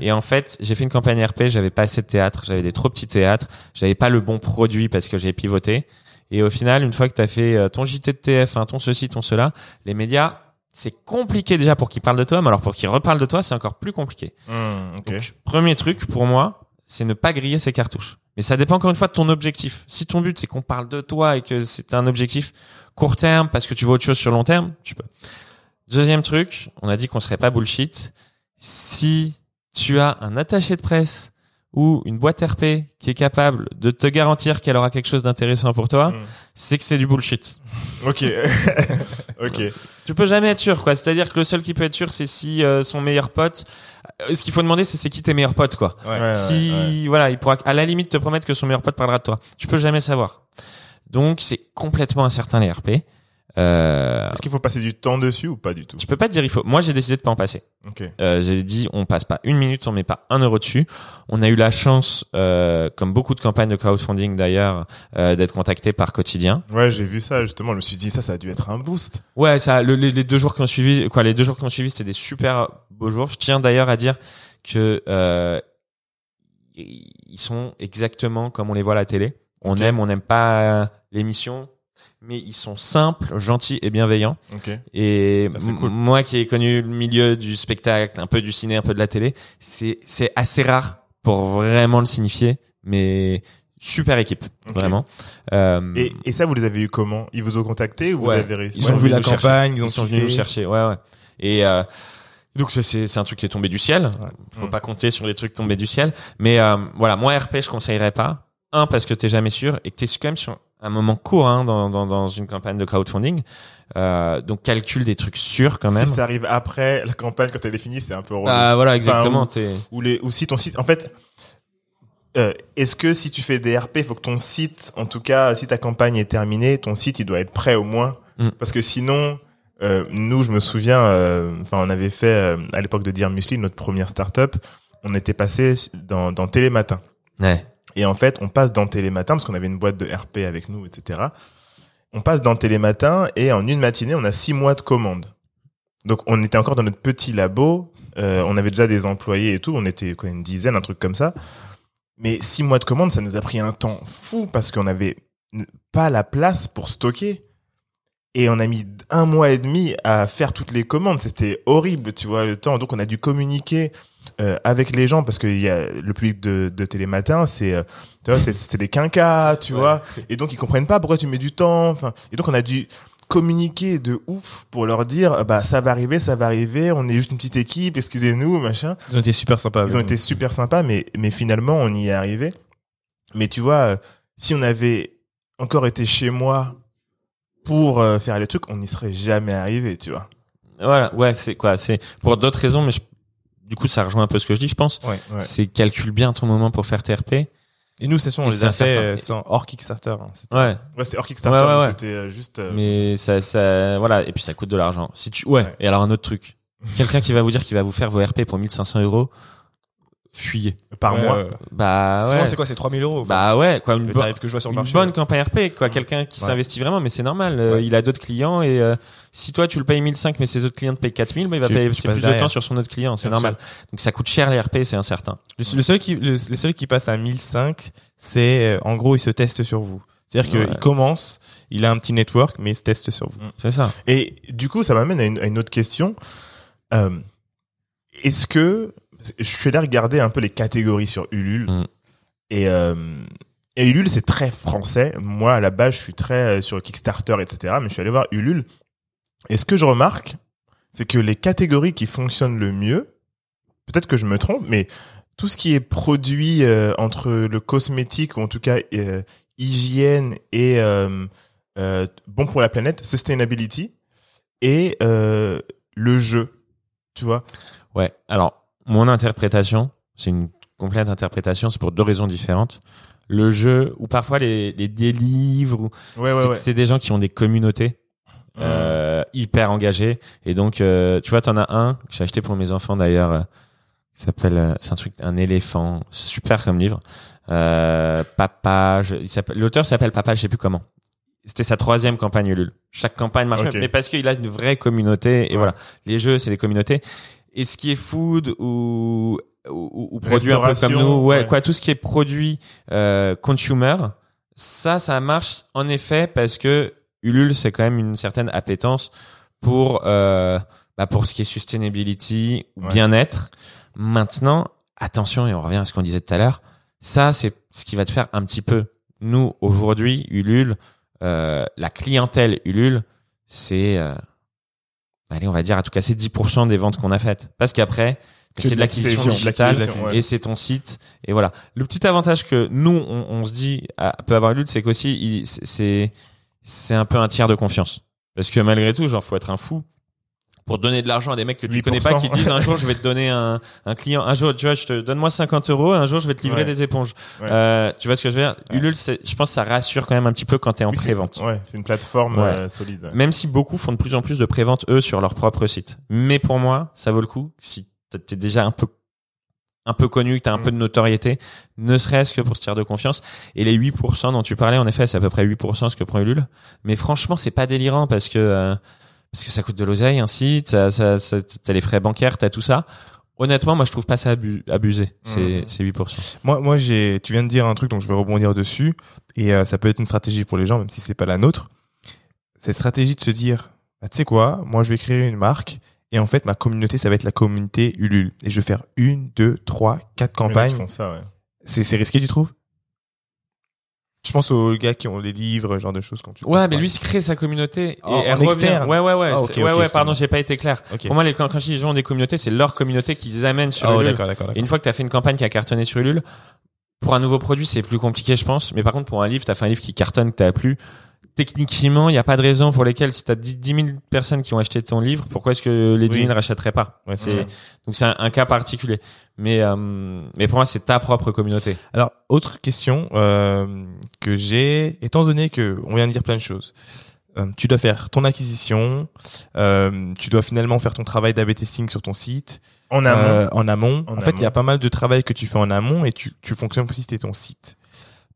Et en fait, j'ai fait une campagne RP, j'avais pas assez de théâtre, j'avais des trop petits théâtres, j'avais pas le bon produit parce que j'ai pivoté. Et au final, une fois que tu as fait euh, ton JT de TF, ton ceci, ton cela, les médias, c'est compliqué déjà pour qu'ils parlent de toi, mais alors pour qu'ils reparlent de toi, c'est encore plus compliqué. Hmm, ok. Donc, premier truc pour moi, c'est ne pas griller ses cartouches. Mais ça dépend encore une fois de ton objectif. Si ton but c'est qu'on parle de toi et que c'est un objectif court terme parce que tu veux autre chose sur long terme, tu peux. Deuxième truc, on a dit qu'on serait pas bullshit. Si tu as un attaché de presse ou une boîte RP qui est capable de te garantir qu'elle aura quelque chose d'intéressant pour toi, Hmm. c'est que c'est du bullshit. Ok. ok. Tu peux jamais être sûr, quoi. C'est-à-dire que le seul qui peut être sûr, c'est si euh, son meilleur pote. euh, Ce qu'il faut demander, c'est c'est qui tes meilleurs potes, quoi. Ouais. Ouais, si ouais, ouais. voilà, il pourra à la limite te promettre que son meilleur pote parlera de toi. Tu peux jamais savoir. Donc c'est complètement incertain les RP. Euh, Est-ce qu'il faut passer du temps dessus ou pas du tout je peux pas te dire il faut. Moi j'ai décidé de pas en passer. Ok. Euh, j'ai dit on passe pas une minute, on met pas un euro dessus. On a eu la chance, euh, comme beaucoup de campagnes de crowdfunding d'ailleurs, euh, d'être contacté par quotidien. Ouais, j'ai vu ça justement. Je me suis dit ça, ça a dû être un boost. Ouais, ça, le- les, les deux jours qui ont suivi, quoi, les deux jours qui ont suivi, c'était des super beaux jours. Je tiens d'ailleurs à dire que euh, ils sont exactement comme on les voit à la télé. On aime, on n'aime pas l'émission, mais ils sont simples, gentils et bienveillants. Ok. Et m- cool. moi qui ai connu le milieu du spectacle, un peu du ciné, un peu de la télé, c'est c'est assez rare pour vraiment le signifier, mais super équipe, vraiment. Euh, Et, et ça, vous les avez eu comment? Ils vous ont contacté ou Ouais. vous avez réussi? Ils Ouais, ont vu la campagne, ils ont sont venus nous chercher. Ouais, ouais. Et euh, donc c'est un truc qui est tombé du ciel. Faut Mm. pas compter sur les trucs tombés du ciel. Mais euh, voilà, moi RP, je conseillerais pas. Un parce que t'es jamais sûr et que t'es quand même sur un moment court hein, dans, dans dans une campagne de crowdfunding. Euh, donc calcule des trucs sûrs quand même. Si ça arrive après la campagne, quand elle est finie, c'est un peu relou. Ah voilà, exactement. ou- t'es- ou les ou si ton site en fait euh, est-ce que si tu fais des RP, il faut que ton site, en tout cas, si ta campagne est terminée, ton site il doit être prêt au moins, Mm. parce que sinon, euh, nous, je me souviens, euh, enfin, on avait fait euh, à l'époque de Dear Musli, notre première startup, on était passé dans, dans Télématin. Ouais. Et en fait, on passe dans Télématin, parce qu'on avait une boîte de RP avec nous, etc. On passe dans Télématin et en une matinée, on a six mois de commandes. Donc, on était encore dans notre petit labo. euh, on avait déjà des employés et tout. On était une dizaine, un truc comme ça. Mais six mois de commandes, ça nous a pris un temps fou parce qu'on avait n- pas la place pour stocker. Et on a mis un mois et demi à faire toutes les commandes. C'était horrible, tu vois, le temps. Donc, on a dû communiquer euh, avec les gens parce que il y a le public de, de Télématin, c'est euh, tu vois, c'est- c'est des quinquas, tu vois. Et donc, ils comprennent pas pourquoi tu mets du temps. Enfin, et donc, on a dû communiquer de ouf pour leur dire, bah, ça va arriver, ça va arriver. On est juste une petite équipe, excusez-nous, machin. Ils ont été super sympas. Ils ont été super sympas, mais, mais finalement, on y est arrivé. Mais tu vois, euh, si on avait encore été chez moi pour euh, faire les trucs, on n'y serait jamais arrivé, tu vois. Voilà, ouais, c'est quoi, c'est pour d'autres raisons, mais je- du coup, ça rejoint un peu ce que je dis, je pense. Ouais. Ouais. C'est calcule bien ton moment pour faire TRP. Et nous, c'est ça, on les a fait euh, sans hors Kickstarter. hein. Ouais, Ouais, c'était hors Kickstarter, Ouais, c'était euh, juste... euh, mais ça, ça, voilà, et puis ça coûte de l'argent. Si tu, ouais. Ouais. Et alors un autre truc, quelqu'un qui va vous dire qu'il va vous faire vos RP pour 1500 euros, fuyez. par Ouais, mois. ouais. Bah Souvent, ouais. c'est quoi C'est 3000 euros. Bah ouais, quoi, une, le bo- tarif que je vois sur le une marché. bonne campagne RP, quoi. Quelqu'un qui Ouais. s'investit vraiment, mais c'est normal. euh, il a d'autres clients et euh, si toi tu le payes 1005, mais ses autres clients te payent 4000, bah, il va Tu- payer tu plus de temps sur son autre client, c'est normal. Donc ça coûte cher les RP, c'est incertain. Le, le seul qui, le, le seul qui passe à 1005, c'est, euh, en gros, il se teste sur vous. C'est-à-dire Ouais. qu'il commence, il a un petit network, mais il se teste sur vous. C'est ça. Et du coup, ça m'amène à une, à une autre question. Euh, Est-ce que... Je suis allé regarder un peu les catégories sur Ulule. Mm. Et, euh, et Ulule, c'est très français. Moi, à la base, je suis très euh, sur Kickstarter, etc. Mais je suis allé voir Ulule. Et ce que je remarque, c'est que les catégories qui fonctionnent le mieux, peut-être que je me trompe, mais tout ce qui est produit euh, entre le cosmétique, ou en tout cas euh, hygiène et euh, bon pour la planète, sustainability, et le jeu, tu vois? Ouais. Alors, mon interprétation, c'est une complète interprétation, c'est pour deux raisons différentes. Le jeu, ou parfois les, les délivres, ou Ouais, c'est ouais, des gens qui ont des communautés euh, hyper engagées. Et donc, euh, tu vois, t'en as un que j'ai acheté pour mes enfants d'ailleurs, euh, qui s'appelle, euh, c'est un truc, un éléphant, super comme livre. Euh, Papa, l'auteur s'appelle Papa, je sais plus comment. C'était sa troisième campagne Ulule. Chaque campagne marche Ok. mieux, mais parce qu'il a une vraie communauté. Et Ouais. voilà, les jeux, c'est des communautés. Et ce qui est food ou ou, ou produit un peu comme nous, ouais, ouais. quoi, tout ce qui est produit euh, consumer, ça, ça marche en effet parce que Ulule, c'est quand même une certaine appétence pour euh, bah, pour ce qui est sustainability Ouais. bien-être. Maintenant, attention et on revient à ce qu'on disait tout à l'heure. Ça, c'est ce qui va te faire un petit peu. Nous aujourd'hui, Ulule, euh, la clientèle Ulule, c'est euh, allez, on va dire à tout casser 10% des ventes qu'on a faites. Parce qu'après, c'est de l'acquisition digitale ouais. et c'est ton site. Et voilà. Le petit avantage que nous, on, on se dit, ah, peut avoir Ulule, c'est qu'aussi, c'est- c'est, c'est un peu un tiers de confiance. Parce que malgré tout, genre, faut être un fou pour donner de l'argent à des mecs que tu 8%. connais pas qui disent un jour je vais te donner un, un client un jour tu vois je te donne moi 50 euros un jour je vais te livrer Ouais. des éponges Ouais. euh, tu vois ce que je veux dire? Ouais. Ulule je pense que ça rassure quand même un petit peu quand t'es en Oui, pré-vente Ouais, c'est une plateforme euh, solide. même si beaucoup font de plus en plus de prévente eux sur leur propre site. Mais pour moi, ça vaut le coup si t'es déjà un peu un peu connu, que t'as un Mm. peu de notoriété, ne serait-ce que pour se tirer de confiance. Et les 8% dont tu parlais, en effet, c'est à peu près 8% ce que prend Ulule. Mais franchement, c'est pas délirant parce que euh, parce que ça coûte de l'oseille un site, ça, ça, ça- t'as les frais bancaires, t'as tout ça. Honnêtement, moi, je trouve pas ça abu- abusé. C'est Mm. c'est 8%. Moi, moi, j'ai, tu viens de dire un truc, donc je vais rebondir dessus. Et euh, ça peut être une stratégie pour les gens, même si c'est pas la nôtre. Cette stratégie de se dire, bah, tu sais quoi, moi, je vais créer une marque. Et en fait, ma communauté, ça va être la communauté Ulule. Et je vais faire une, deux, trois, quatre campagnes. font ça, ouais. C'est, c'est risqué, tu trouves? Je pense aux gars qui ont les livres, ce genre de choses. Quand tu Ouais, mais lui, il crée sa communauté. En- et elle en revient. externe. Ouais, ouais, ouais. Ah, ouais, ouais, pardon, j'ai pas été clair. Pour moi, les, quand, quand je dis les gens ont des communautés, c'est leur communauté qu'ils amènent sur Oh, Ulule. d'accord, d'accord, Et une fois que tu as fait une campagne qui a cartonné sur Ulule, pour un nouveau produit, c'est plus compliqué, je pense. Mais par contre, pour un livre, tu as fait un livre qui cartonne, que tu plu. Techniquement, il n'y a pas de raison pour lesquelles, si tu as 10 000 personnes qui ont acheté ton livre, pourquoi est-ce que les 10 000 Oui. ne rachèteraient pas? Ouais, C'est ouais. Donc c'est un, un cas particulier. Mais, euh, mais pour moi, c'est ta propre communauté. Alors, autre question euh, que j'ai, étant donné que on vient de dire plein de choses, euh, tu dois faire ton acquisition, euh, tu dois finalement faire ton travail d'AB testing sur ton site, En amont. euh, en amont. En En, fait, il y a pas mal de travail que tu fais en amont et tu, tu fonctionnes comme si c'était ton site.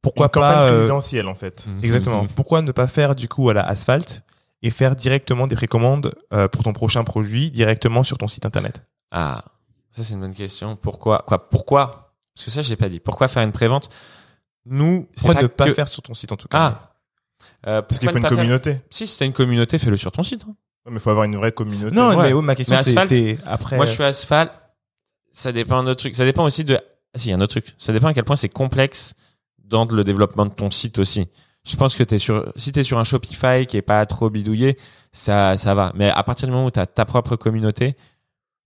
Pourquoi Une campagne pas euh, présidentielle en fait. exactement pourquoi ne pas faire du coup à la asphalte et faire directement des précommandes euh, pour ton prochain produit directement sur ton site internet? Ah, ça c'est une bonne question. Pourquoi Quoi Pourquoi? Parce que ça, je l'ai pas dit. Pourquoi faire une prévente? Nous, c'est pourquoi ne pas que- faire sur ton site en tout cas? Ah. Euh, Parce qu'il faut une ne pas faire- communauté. Si c'est une communauté, fais-le sur ton site. hein. Ouais, Mais il faut avoir une vraie communauté. non Ouais. mais ouais, ma question c'est Asphalt, c'est après Moi, je suis asphalte. Ça dépend autre truc. Ça dépend aussi de. Ah, si, il y a un autre truc. Ça dépend à quel point c'est complexe dans le développement de ton site aussi. Je pense que t'es sur, si t'es sur un Shopify qui est pas trop bidouillé, ça, ça va. Mais à partir du moment où t'as ta propre communauté,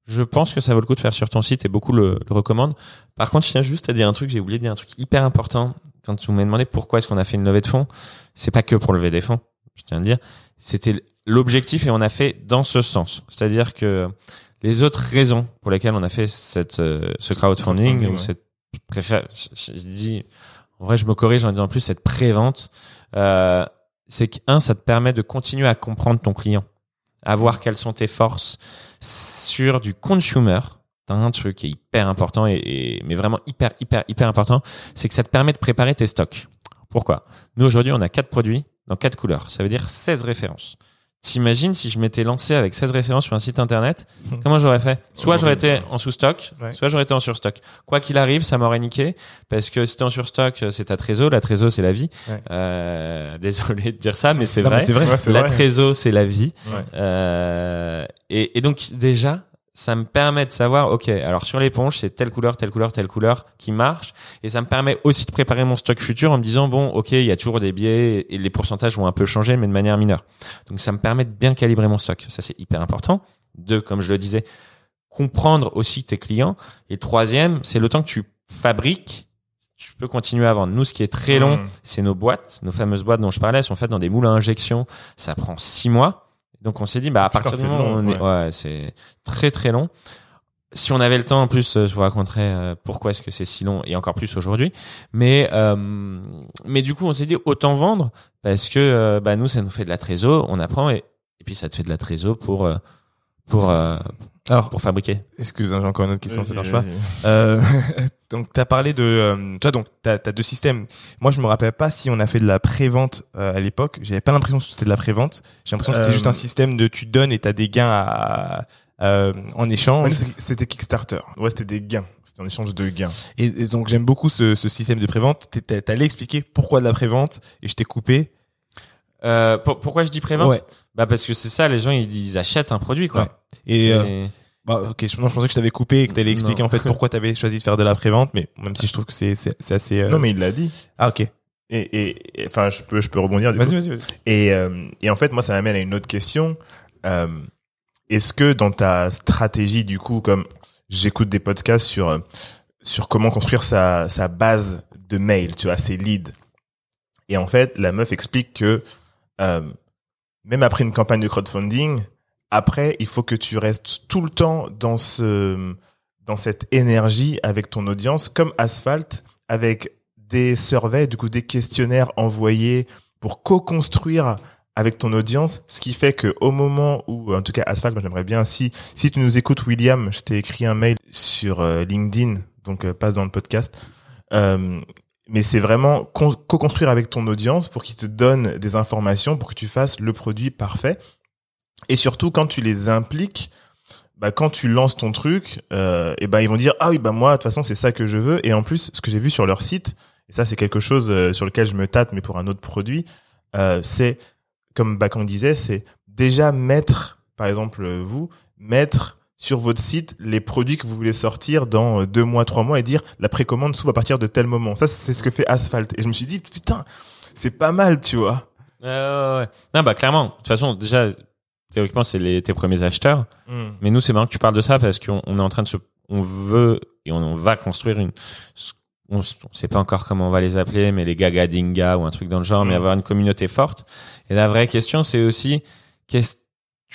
je pense que ça vaut le coup de faire sur ton site et beaucoup le, le recommandent. Par contre, je tiens juste à dire un truc. J'ai oublié de dire un truc hyper important quand vous m'avez demandé pourquoi est-ce qu'on a fait une levée de fonds. C'est pas que pour lever des fonds. Je tiens à dire. C'était l'objectif et on a fait dans ce sens. C'est-à-dire que les autres raisons pour lesquelles on a fait cette, euh, ce crowdfunding, Crowdfunding, ou ouais. cette préfère, je, je dis, en vrai, je me corrige en disant plus cette prévente, euh, c'est qu'un, ça te permet de continuer à comprendre ton client, à voir quelles sont tes forces sur du consumer. T'as un truc qui est hyper important et, et- mais vraiment hyper hyper hyper important, c'est que ça te permet de préparer tes stocks. Pourquoi? Nous aujourd'hui, on a quatre produits dans quatre couleurs. Ça veut dire 16 références. T'imagines si je m'étais lancé avec 16 références sur un site internet, comment j'aurais fait? Soit j'aurais été en sous-stock, Ouais. soit j'aurais été en surstock. Quoi qu'il arrive, ça m'aurait niqué parce que si t'es en surstock, c'est ta trésor, la trésor c'est la vie. Ouais. Euh, désolé de dire ça, mais c'est vrai. c'est vrai La vrai. trésor c'est la vie. Ouais. Euh, et, et donc déjà, ça me permet de savoir, ok, alors sur l'éponge, c'est telle couleur, telle couleur, telle couleur qui marche, et ça me permet aussi de préparer mon stock futur en me disant, bon, ok, il y a toujours des biais et les pourcentages vont un peu changer, mais de manière mineure. Donc ça me permet de bien calibrer mon stock. Ça c'est hyper important. Deux, comme je le disais, comprendre aussi tes clients. Et troisième, c'est le temps que tu fabriques, tu peux continuer à vendre. Nous, ce qui est très long, Mmh. c'est nos boîtes, nos fameuses boîtes dont je parlais, elles sont faites dans des moules à injection. Ça prend six mois. Donc on s'est dit, bah à partir du moment où on est, ouais, c'est très très long. Si on avait le temps, en plus, euh, je vous raconterai euh, pourquoi est-ce que c'est si long et encore plus aujourd'hui. Mais euh, mais du coup, on s'est dit autant vendre parce que bah nous, ça nous fait de la trésor, on apprend et, et puis ça te fait de la trésor pour euh, pour euh, alors pour fabriquer. excusez j'ai encore une autre question ça marche pas. Euh, donc tu as parlé de euh, toi donc tu as, deux systèmes. Moi je me rappelle pas si on a fait de la prévente euh, à l'époque, j'avais pas l'impression que c'était de la prévente. J'ai l'impression que c'était Euh, juste un système de tu donnes et tu as des gains à, euh, en échange. C'était Kickstarter. Ouais, c'était des gains. C'était en échange de gains. Et, et donc j'aime beaucoup ce, ce système de prévente. T'es- T'allais expliquer pourquoi de la prévente et je t'ai coupé. Euh, pour- pourquoi je dis prévente Ouais. Bah parce que c'est ça, les gens ils, ils achètent un produit quoi. Ouais. Et euh, bah, ok, je, non, je pensais que je t'avais coupé et que t'allais expliquer Non. en fait pourquoi t'avais choisi de faire de la prévente, mais même si je trouve que c'est c'est assez. euh, Non, mais il l'a dit. ah ok. Et, enfin, je peux, je peux rebondir. Du coup. Vas-y vas-y vas-y. Et, euh, et en fait, moi, ça m'amène à une autre question. Euh, Est-ce que dans ta stratégie, du coup, comme j'écoute des podcasts sur sur comment construire sa, sa base de mail, tu vois, ses leads. Et en fait, la meuf explique que euh, même après une campagne de crowdfunding, après, il faut que tu restes tout le temps dans ce dans cette énergie avec ton audience, comme Asphalt, avec des surveys, du coup des questionnaires envoyés pour co-construire avec ton audience, ce qui fait que au moment où, en tout cas Asphalt, moi j'aimerais bien, si si tu nous écoutes William, je t'ai écrit un mail sur euh, LinkedIn, donc euh, passe dans le podcast. Mais c'est vraiment con- co-construire avec ton audience pour qu'ils te donnent des informations pour que tu fasses le produit parfait. Et surtout quand tu les impliques, bah quand tu lances ton truc, euh, et ben ils vont dire ah oui bah moi de toute façon c'est ça que je veux. Et en plus ce que j'ai vu sur leur site, et ça c'est quelque chose euh, sur lequel je me tâte, mais pour un autre produit, euh, c'est comme Bakan disait, c'est déjà mettre, par exemple vous, mettre sur votre site les produits que vous voulez sortir dans euh, deux mois, trois mois et dire la précommande s'ouvre à partir de tel moment. Ça c'est ce que fait Asphalt. Et je me suis dit putain, c'est pas mal, tu vois. Euh, ouais. Non, bah clairement. De toute façon, déjà, théoriquement, c'est les, tes premiers acheteurs. Mais nous, c'est marrant que tu parles de ça parce qu'on on est en train de se, on veut et on, on va construire une, on, on sait pas encore comment on va les appeler, mais les Gaga Dinga ou un truc dans le genre, mais Mm. avoir une communauté forte. Et la vraie question, c'est aussi qu'est-ce que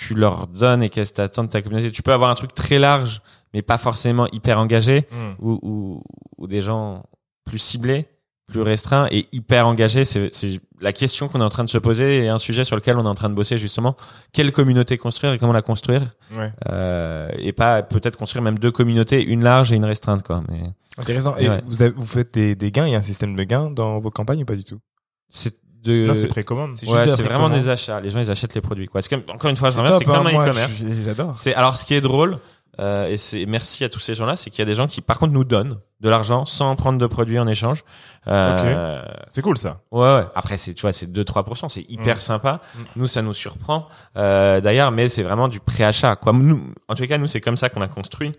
tu leur donnes et qu'est-ce que t'attends de ta communauté. Tu peux avoir un truc très large, mais pas forcément hyper engagé, Mm. ou, ou, ou des gens plus ciblés plus restreint et hyper engagé. C'est c'est la question qu'on est en train de se poser et un sujet sur lequel on est en train de bosser justement. Quelle communauté construire et comment la construire? Ouais. euh, et pas peut-être construire même deux communautés, une large et une restreinte quoi. Mais Intéressant. Et Ouais. vous, avez- vous faites des, des gains, il y a un système de gains dans vos campagnes ou pas du tout? C'est de Non, c'est précommande. C'est ouais, c'est vraiment des achats. Les gens ils achètent les produits quoi. Comme encore une fois, je C'est reviens, c'est top, comme hein, un e-commerce. J'adore. C'est alors ce qui est drôle euh, et c'est merci à tous ces gens-là, c'est qu'il y a des gens qui par contre nous donnent de l'argent sans prendre de produits en échange. Euh, C'est cool ça. Ouais, ouais. Après, c'est, tu vois, c'est 2-3%. C'est hyper Mm. sympa. Mm. Nous, ça nous surprend. Euh, d'ailleurs, mais c'est vraiment du préachat. Quoi. Nous, en tout cas, nous, c'est comme ça qu'on a construit.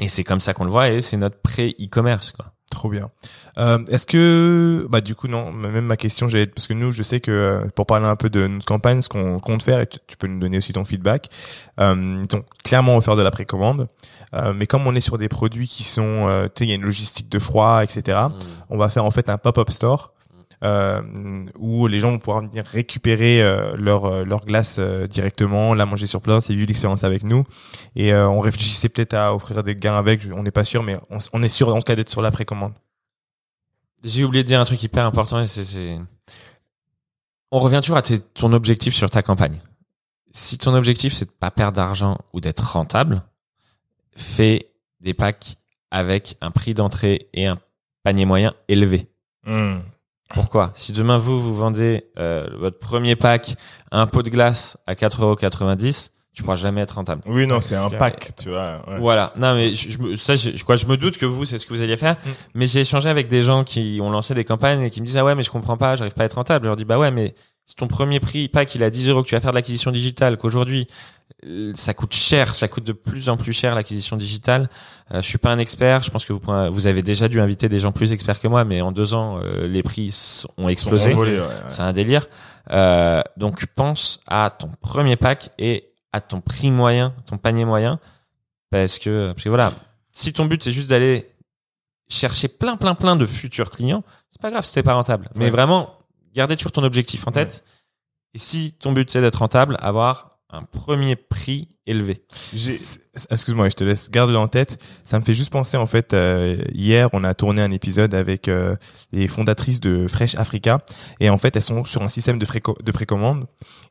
Et c'est comme ça qu'on le voit. Et c'est notre pré-e-commerce, quoi. Trop bien. Euh, Est-ce que, bah du coup non, même ma question, j'ai parce que nous, je sais que euh, pour parler un peu de notre campagne, ce qu'on compte faire, et tu, tu peux nous donner aussi ton feedback. Euh, donc clairement, on va faire de la précommande, euh, mais comme on est sur des produits qui sont, euh, tu sais, il y a une logistique de froid, etc. On va faire en fait un pop-up store. Euh, où les gens vont pouvoir venir récupérer euh, leur euh, leur glace euh, directement, la manger sur place et vivre l'expérience avec nous. Et euh, on réfléchissait peut-être à offrir des gains avec, on n'est pas sûr, mais on, est sûr en cas d'être sur la précommande. J'ai oublié de dire un truc hyper important. Et c'est. On revient toujours à tes- ton objectif sur ta campagne. Si ton objectif, c'est de pas perdre d'argent ou d'être rentable, fais des packs avec un prix d'entrée et un panier moyen élevé. Hmm. Pourquoi? Si demain vous vous vendez euh, votre premier pack un pot de glace à 4,90€, tu pourras jamais être rentable. Oui, non, c'est un clair. pack, tu vois. ouais. Voilà. Non mais je, ça je, je- quoi je me doute que vous c'est ce que vous alliez faire, Mm. mais j'ai échangé avec des gens qui ont lancé des campagnes et qui me disent ah ouais mais je comprends pas, j'arrive pas à être rentable. Je leur dis bah ouais mais si ton premier prix pack il à 10 euros que tu vas faire de l'acquisition digitale, qu'aujourd'hui euh, ça coûte cher, ça coûte de plus en plus cher l'acquisition digitale. Euh, je suis pas un expert, je pense que vous vous avez déjà dû inviter des gens plus experts que moi, mais en deux ans euh, les prix ont explosé. envolés, ouais, ouais. C'est un délire. Euh, donc pense à ton premier pack et à ton prix moyen, ton panier moyen, parce que, parce que voilà, si ton but c'est juste d'aller chercher plein plein plein de futurs clients, c'est pas grave t'es pas rentable. Mais Ouais. vraiment, gardez toujours ton objectif en tête. Et si ton but c'est d'être rentable, avoir un premier prix élevé. Excuse-moi, je te laisse garde-le en tête. Ça me fait juste penser en fait. euh, hier, on a tourné un épisode avec euh, les fondatrices de Fresh Africa et en fait, elles sont sur un système de, précommande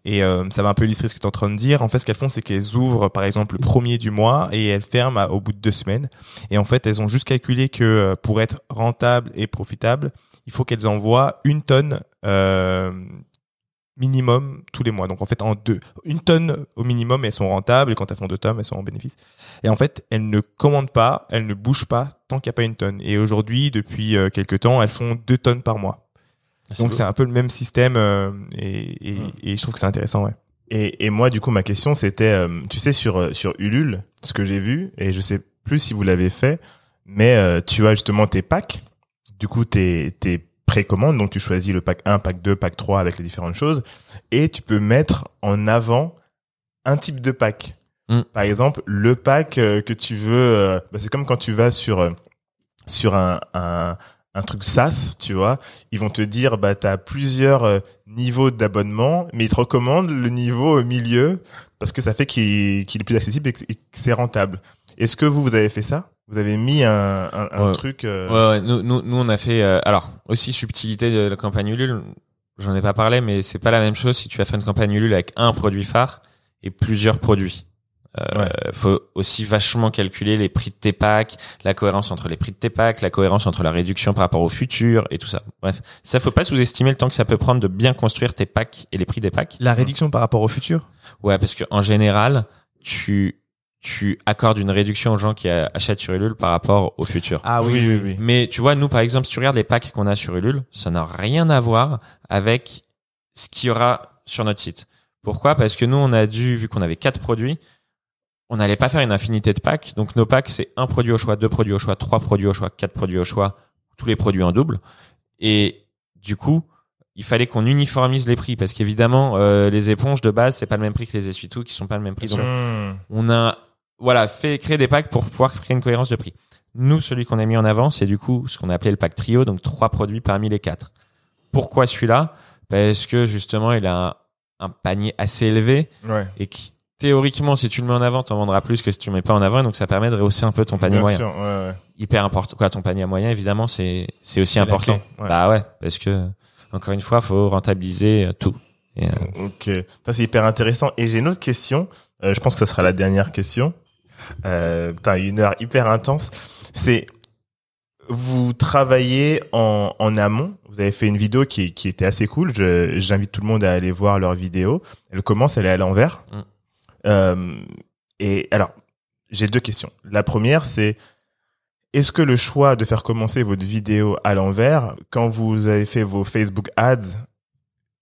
et euh, ça va un peu illustrer ce que tu es en train de dire. En fait, ce qu'elles font, c'est qu'elles ouvrent par exemple le premier du mois et elles ferment à- au bout de deux semaines. Et en fait, elles ont juste calculé que euh, pour être rentable et profitable, il faut qu'elles envoient une tonne. Euh, minimum tous les mois. Donc en fait en deux, une tonne au minimum, elles sont rentables et quand elles font deux tonnes, elles sont en bénéfice. Et en fait, elles ne commandent pas, elles ne bougent pas tant qu'il n'y a pas une tonne. Et aujourd'hui, depuis euh, quelques temps, elles font deux tonnes par mois. Donc c'est un peu le même système euh, et, et, et je trouve que c'est intéressant, ouais. Et, et moi, du coup, ma question, c'était, euh, tu sais, sur sur Ulule, ce que j'ai vu, et je sais plus si vous l'avez fait, mais euh, tu as justement tes packs. Du coup, tes tes précommandes, donc tu choisis le pack 1, pack 2, pack 3 avec les différentes choses, et tu peux mettre en avant un type de pack. Mm. Par exemple, le pack euh, que tu veux, euh, bah, c'est comme quand tu vas sur euh, sur un, un un truc SaaS, tu vois, ils vont te dire bah t'as plusieurs niveaux d'abonnement, mais ils te recommandent le niveau au milieu parce que ça fait qu'il est plus accessible et que c'est rentable. Est-ce que vous vous avez fait ça? Vous avez mis un un, un Ouais. truc euh, Ouais, ouais, nous, nous, nous, on a fait. euh, alors, aussi subtilité de la campagne Ulule. J'en ai pas parlé, mais c'est pas la même chose si tu vas faire une campagne Ulule avec un produit phare et plusieurs produits. Euh, Faut aussi vachement calculer les prix de tes packs, la cohérence entre les prix de tes packs, la cohérence entre la réduction par rapport au futur et tout ça. Bref, ça faut pas sous-estimer le temps que ça peut prendre de bien construire tes packs et les prix des packs. La réduction par rapport au futur? Ouais, parce que en général, tu tu accordes une réduction aux gens qui achètent sur Ulule par rapport au futur. Ah oui, oui, oui. Mais tu vois, nous, par exemple, si tu regardes les packs qu'on a sur Ulule, ça n'a rien à voir avec ce qu'il y aura sur notre site. Pourquoi? Parce que nous, on a dû, vu qu'on avait quatre produits, on n'allait pas faire une infinité de packs. Donc nos packs, c'est un produit au choix, deux produits au choix, trois produits au choix, quatre produits au choix, tous les produits en double. Et du coup, il fallait qu'on uniformise les prix parce qu'évidemment, euh, les éponges de base, c'est pas le même prix que les essuie-tout, qui sont pas le même prix. Donc on a voilà fait créer des packs pour pouvoir créer une cohérence de prix. Nous, celui qu'on a mis en avant, c'est du coup ce qu'on a appelé le pack trio, donc trois produits parmi les quatre. Pourquoi celui-là? Parce que justement, il a un, un panier assez élevé Ouais. et qui théoriquement, si tu le mets en avant, t'en vendras plus que si tu le mets pas en avant. Donc ça permet de rehausser un peu ton panier Bien moyen. sûr, ouais, ouais. Hyper important. Quoi, ton panier moyen, évidemment, c'est c'est aussi important. clé. Bah ouais, parce que encore une fois, faut rentabiliser euh, tout. Et, euh, Ok, ça c'est hyper intéressant. Et j'ai une autre question. Euh, je pense que ça sera la dernière question. Euh, putain, une heure hyper intense. C'est vous travaillez en, en amont. Vous avez fait une vidéo qui, qui était assez cool. Je- J'invite tout le monde à aller voir leur vidéo. Elle commence, elle est à l'envers. Mm. Euh, et alors, j'ai deux questions. La première, c'est est-ce que le choix de faire commencer votre vidéo à l'envers, quand vous avez fait vos Facebook ads,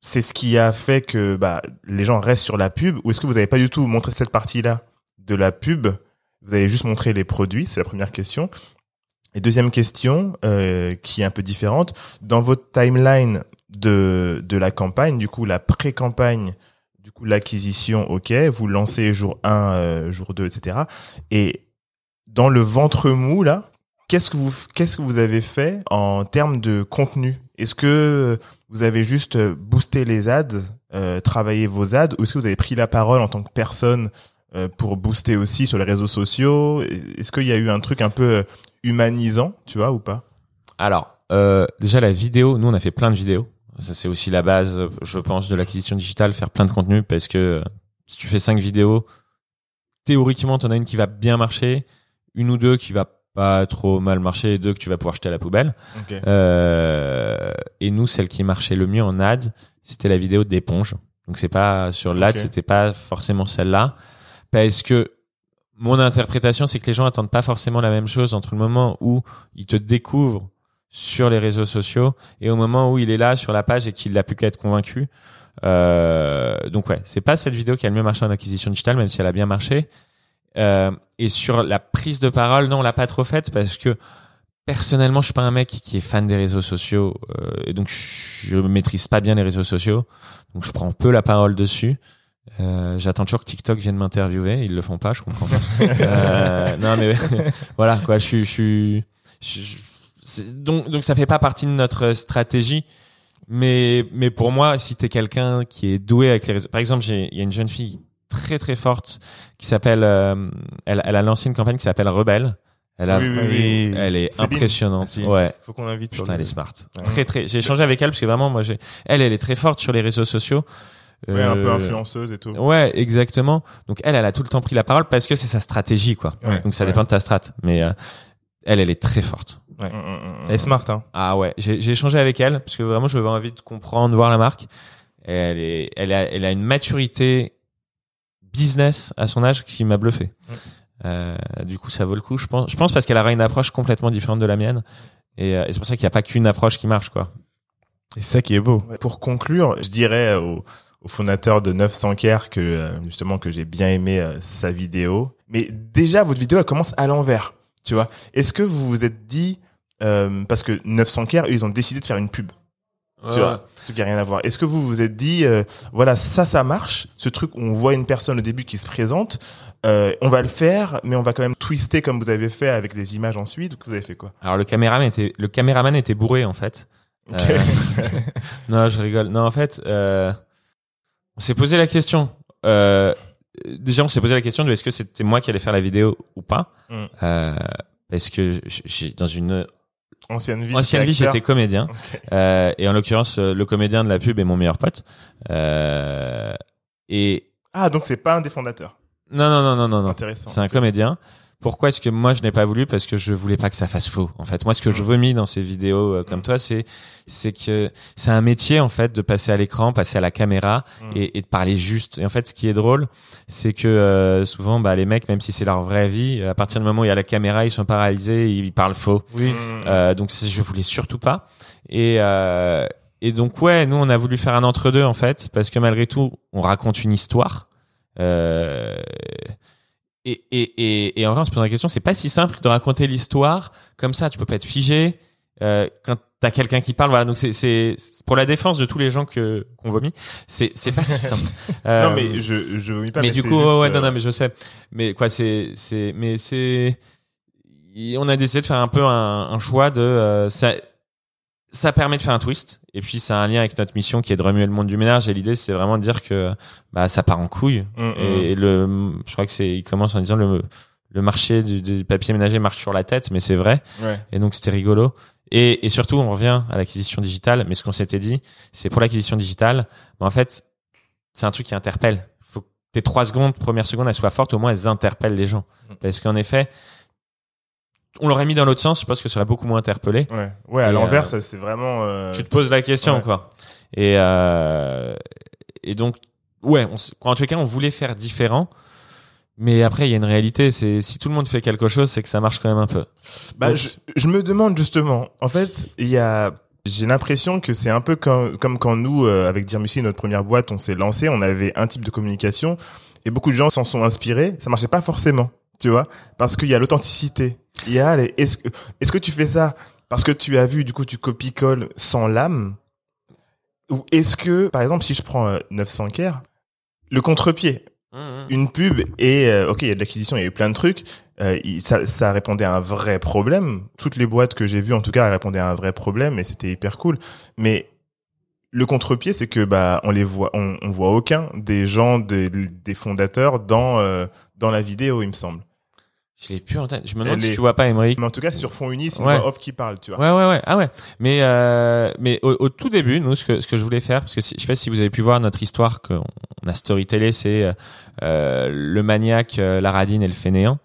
c'est ce qui a fait que bah, les gens restent sur la pub ou est-ce que vous n'avez pas du tout montré cette partie-là de la pub Vous avez juste montré les produits, c'est la première question. Et deuxième question, euh, qui est un peu différente, dans votre timeline de, de la campagne, du coup la pré-campagne, du coup l'acquisition, ok, vous lancez jour 1, euh, jour 2, etc. Et dans le ventre mou, là, qu'est-ce que vous, qu'est-ce que vous avez fait en termes de contenu? Est-ce que vous avez juste boosté les ads, euh, travaillé vos ads, ou est-ce que vous avez pris la parole en tant que personne pour booster aussi sur les réseaux sociaux Est-ce qu'il y a eu un truc un peu euh, humanisant, tu vois, ou pas? Alors, euh, déjà la vidéo, nous on a fait plein de vidéos. Ça c'est aussi la base, euh, je pense, de l'acquisition digitale, faire plein de contenu parce que euh, si tu fais cinq vidéos, théoriquement t'en as une qui va bien marcher, une ou deux qui va pas trop mal marcher et deux que tu vas pouvoir jeter à la poubelle. Euh, et nous, celle qui marchait le mieux en ad, c'était la vidéo d'éponge. Donc c'est pas sur l'ad, Ok. c'était pas forcément celle-là, parce que mon interprétation, c'est que les gens attendent pas forcément la même chose entre le moment où ils te découvrent sur les réseaux sociaux et au moment où il est là sur la page et qu'il n'a plus qu'à être convaincu. Euh, donc ouais, c'est pas cette vidéo qui a le mieux marché en acquisition digitale, même si elle a bien marché. Euh, et sur la prise de parole, non, on l'a pas trop faite parce que personnellement, je suis pas un mec qui est fan des réseaux sociaux euh, et donc je maîtrise pas bien les réseaux sociaux, donc je prends peu la parole dessus. Euh, J'attends toujours que TikTok vienne m'interviewer, ils le font pas, je comprends pas. Euh, non mais voilà quoi, je suis, je suis, donc donc ça fait pas partie de notre stratégie. Mais mais pour moi, si t'es quelqu'un qui est doué avec les réseaux, par exemple, j'ai il y a une jeune fille très très forte qui s'appelle, euh, elle elle a lancé une campagne qui s'appelle Rebelle. Elle a, Oui, oui, oui. elle est Céline. impressionnante. Céline. Ouais. Faut qu'on l'invite sur le- elle est smart. Ouais. Très très. J'ai échangé avec elle parce que vraiment, moi, j'ai, elle, elle est très forte sur les réseaux sociaux. Ouais, un peu Euh, influenceuse et tout. Ouais, exactement. Donc elle, elle a tout le temps pris la parole parce que c'est sa stratégie, quoi. Ouais. Donc ça Ouais. dépend de ta strat. Mais euh, elle, elle est très forte. Mm, mm, mm, Elle est smart, hein. Ah ouais, j'ai j'ai échangé avec elle parce que vraiment, je veux envie de comprendre, voir la marque. Et elle est, elle a, elle a une maturité business à son âge qui m'a bluffé. Mm. Euh, du coup, ça vaut le coup, je pense. Je pense parce qu'elle aura une approche complètement différente de la mienne. Et, euh, et c'est pour ça qu'il n'y a pas qu'une approche qui marche, quoi. C'est ça qui est beau. Ouais. Pour conclure, je dirais au, au fondateur de 900 Care que euh, justement que j'ai bien aimé euh, sa vidéo. Mais déjà, votre vidéo elle commence à l'envers. Tu vois Est-ce que vous vous êtes dit euh, parce que 900 Care, ils ont décidé de faire une pub. Tu vois, truc qui a rien à voir. Est-ce que vous vous êtes dit, euh, voilà, ça, ça marche, ce truc où on voit une personne au début qui se présente, euh, on va le faire, mais on va quand même twister comme vous avez fait avec des images ensuite. Donc vous avez fait quoi? Alors le caméraman était, le caméraman était bourré en fait. Ok. Euh, non, je rigole. Non, en fait, euh, on s'est posé la question. Euh, déjà, on s'est posé la question de est-ce que c'était moi qui allais faire la vidéo ou pas. Mm. Euh, parce que j'ai dans une Ancienne vie. ancienne vie, j'étais comédien. Euh, et en l'occurrence, euh, le comédien de la pub est mon meilleur pote. Euh, et Ah, donc c'est pas un des fondateurs. non, non, non, non, non, non. Intéressant. C'est un comédien. Pourquoi est-ce que moi je n'ai pas voulu? Parce que je voulais pas que ça fasse faux. En fait, moi, ce que je vomis dans ces vidéos euh, comme Mm. toi, c'est c'est que c'est un métier en fait de passer à l'écran, passer à la caméra Mm. et, et de parler juste. Et en fait, ce qui est drôle, c'est que euh, souvent, bah, les mecs, même si c'est leur vraie vie, à partir du moment où il y a la caméra, ils sont paralysés, ils parlent faux. Oui. Mm. Euh, donc je voulais surtout pas. Et euh, et donc ouais, nous on a voulu faire un entre deux en fait, parce que malgré tout, on raconte une histoire. Euh, et, et, et, et en vrai, on se pose la question, c'est pas si simple de raconter l'histoire comme ça. Tu peux pas être figé euh, quand t'as quelqu'un qui parle. Voilà, donc c'est c'est pour la défense de tous les gens que qu'on vomit. C'est c'est pas si simple. Euh, non, mais je, je vomis pas. mais, du coup, juste, ouais, euh, non, non, mais je sais. Mais quoi, c'est, c'est, mais c'est, on a décidé de faire un peu un, un choix de, euh, ça, ça permet de faire un twist. Et puis, c'est un lien avec notre mission qui est de remuer le monde du ménage. Et l'idée, c'est vraiment de dire que bah, ça part en couille. Mm, Et le, je crois que c'est, il commence en disant le, le marché du, du papier ménager marche sur la tête, mais c'est vrai. Ouais. Et donc, c'était rigolo. Et, et surtout, on revient à l'acquisition digitale. Mais ce qu'on s'était dit, c'est pour l'acquisition digitale, bah, en fait, c'est un truc qui interpelle. Faut que tes trois secondes, premières secondes, elles soient fortes. Au moins, elles interpellent les gens. Mm. Parce qu'en effet, on l'aurait mis dans l'autre sens. Je pense que ça aurait beaucoup moins interpellé. Ouais. Ouais, à l'envers, euh, ça, c'est vraiment, euh, tu te poses la question ouais. quoi et euh, et donc ouais on, en tout cas on voulait faire différent mais après il y a une réalité c'est si tout le monde fait quelque chose c'est que ça marche quand même un peu Bah, Donc, je, je me demande justement. En fait, il y a. J'ai l'impression que c'est un peu comme, comme quand nous, avec Dirmussi, notre première boîte, on s'est lancé, on avait un type de communication et beaucoup de gens s'en sont inspirés. Ça marchait pas forcément, tu vois, parce qu'il y a l'authenticité. Il y a les. Est-ce que, est-ce que tu fais ça parce que tu as vu, du coup, tu copies-colles sans l'âme, ou est-ce que, par exemple, si je prends euh, 900 Care, le contre-pied, une pub et euh, ok il y a de l'acquisition il y a eu plein de trucs euh, ça, ça répondait à un vrai problème toutes les boîtes que j'ai vues en tout cas elles répondaient à un vrai problème et c'était hyper cool mais le contre-pied c'est que bah on les voit on, on voit aucun des gens des, des fondateurs dans euh, dans la vidéo il me semble je l'ai plus en tête je me demande si est- tu vois pas Emmerich mais en tout cas sur fond uni c'est une Ouais. voix off qui parle tu vois Ouais, ouais, ouais. Ah ouais. Mais, euh, mais au, au tout début, nous, ce que, ce que je voulais faire, parce que si, je sais pas si vous avez pu voir notre histoire qu'on on a storytellé, c'est euh, euh, le maniaque, euh, la radine et le fainéant.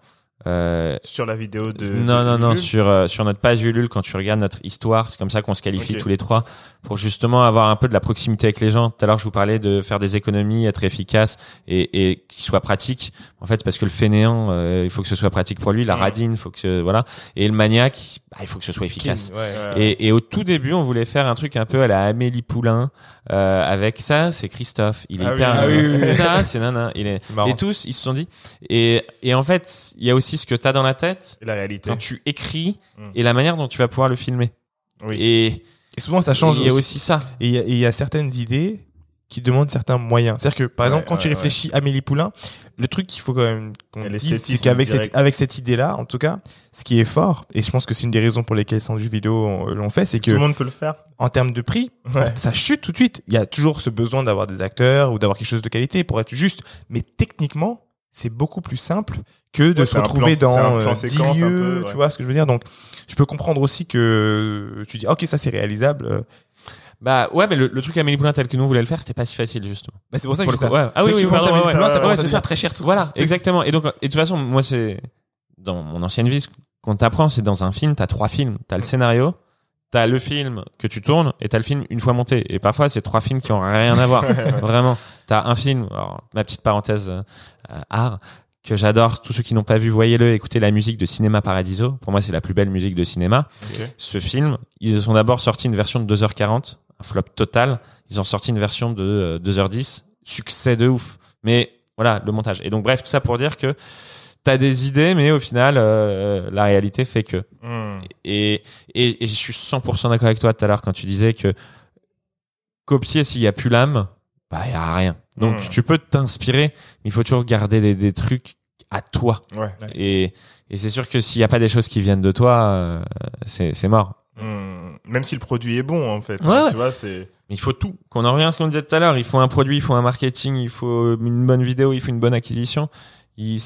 Euh, sur la vidéo de non, de non, non, sur, euh, sur notre page Ulule, quand tu regardes notre histoire, c'est comme ça qu'on se qualifie tous les trois, pour justement avoir un peu de la proximité avec les gens. Tout à l'heure, je vous parlais de faire des économies, être efficace et, et qui soit pratique. En fait, parce que le fainéant, euh, il faut que ce soit pratique pour lui. La Mhm. radine, il faut que ce- voilà. Et le maniaque, bah, il faut que ce soit efficace. Ouais. Ouais. Et, et au tout début, on voulait faire un truc un peu à la Amélie Poulain, euh, avec ça, c'est Christophe. Il est Ah oui, hyper. ah oui, oui, oui. Ça, c'est nana. Il est. Marrant. Et tous, ils se sont dit. Et, et en fait, il y a aussi ce que t'as dans la tête Et la réalité quand tu écris Mm. et la manière dont tu vas pouvoir le filmer. oui Et Et souvent, ça change. il y a aussi. ça. Et il y, a- y certaines idées qui demandent certains moyens. C'est-à-dire que, par Ouais, exemple, quand tu ouais, réfléchis à Amélie Poulain, le truc qu'il faut quand même qu'on dise, l'esthétisme c'est qu'avec cette, avec cette idée-là, en tout cas, ce qui est fort, et je pense que c'est une des raisons pour lesquelles Sans vidéo on- l'ont fait, c'est tout le que, monde peut le faire en termes de prix, Ouais. ça chute tout de suite. Il y a toujours ce besoin d'avoir des acteurs ou d'avoir quelque chose de qualité pour être juste. Mais techniquement, c'est beaucoup plus simple que de Ouais, se retrouver plan- dans plan euh, 10 séquence un lieux, peu, ouais. tu vois ce que je veux dire? Donc, je peux comprendre aussi que tu dis, ok, ça c'est réalisable. euh, Bah ouais, mais le, le truc Amélie Poulain tel que nous on voulait le faire, c'était pas si facile justement. Bah, c'est pour ça que le je ça. ouais. Ah oui, oui, pardon, à ouais, ouais. À c'est ça. très cher. Voilà, exactement. Et donc, et de toute façon, moi, c'est dans mon ancienne vie, ce qu'on t'apprend, c'est dans un film, t'as trois films. T'as le scénario, t'as le film que tu tournes, et t'as le film une fois monté. Et parfois, c'est trois films qui ont rien à voir. Vraiment. T'as un film, alors, ma petite parenthèse euh, euh, art, que j'adore. Tous ceux qui n'ont pas vu, voyez-le, écoutez la musique de Cinéma Paradiso. Pour moi, c'est la plus belle musique de cinéma. Ce film, ils ont d'abord sorti une version de 2h40, un flop total. Ils ont sorti une version de euh, 2h10, succès de ouf. Mais voilà, le montage. Et donc, bref, tout ça pour dire que t'as des idées, mais au final, euh, la réalité fait que. Hmm. Et, et, et je suis 100% d'accord avec toi tout à l'heure quand tu disais que copier s'il y a plus l'âme, bah, il y a rien. Donc, Mm. tu peux t'inspirer, mais il faut toujours garder des, des trucs à toi. ouais Et, et c'est sûr que s'il n'y a pas des choses qui viennent de toi, euh, c'est c'est mort. Hmm. même si le produit est bon en fait Ouais, hein, ouais. tu vois c'est Mais il faut tout. Qu'on en revient à ce qu'on disait tout à l'heure. Il faut un produit, il faut un marketing, il faut une bonne vidéo, il faut une bonne acquisition. Il-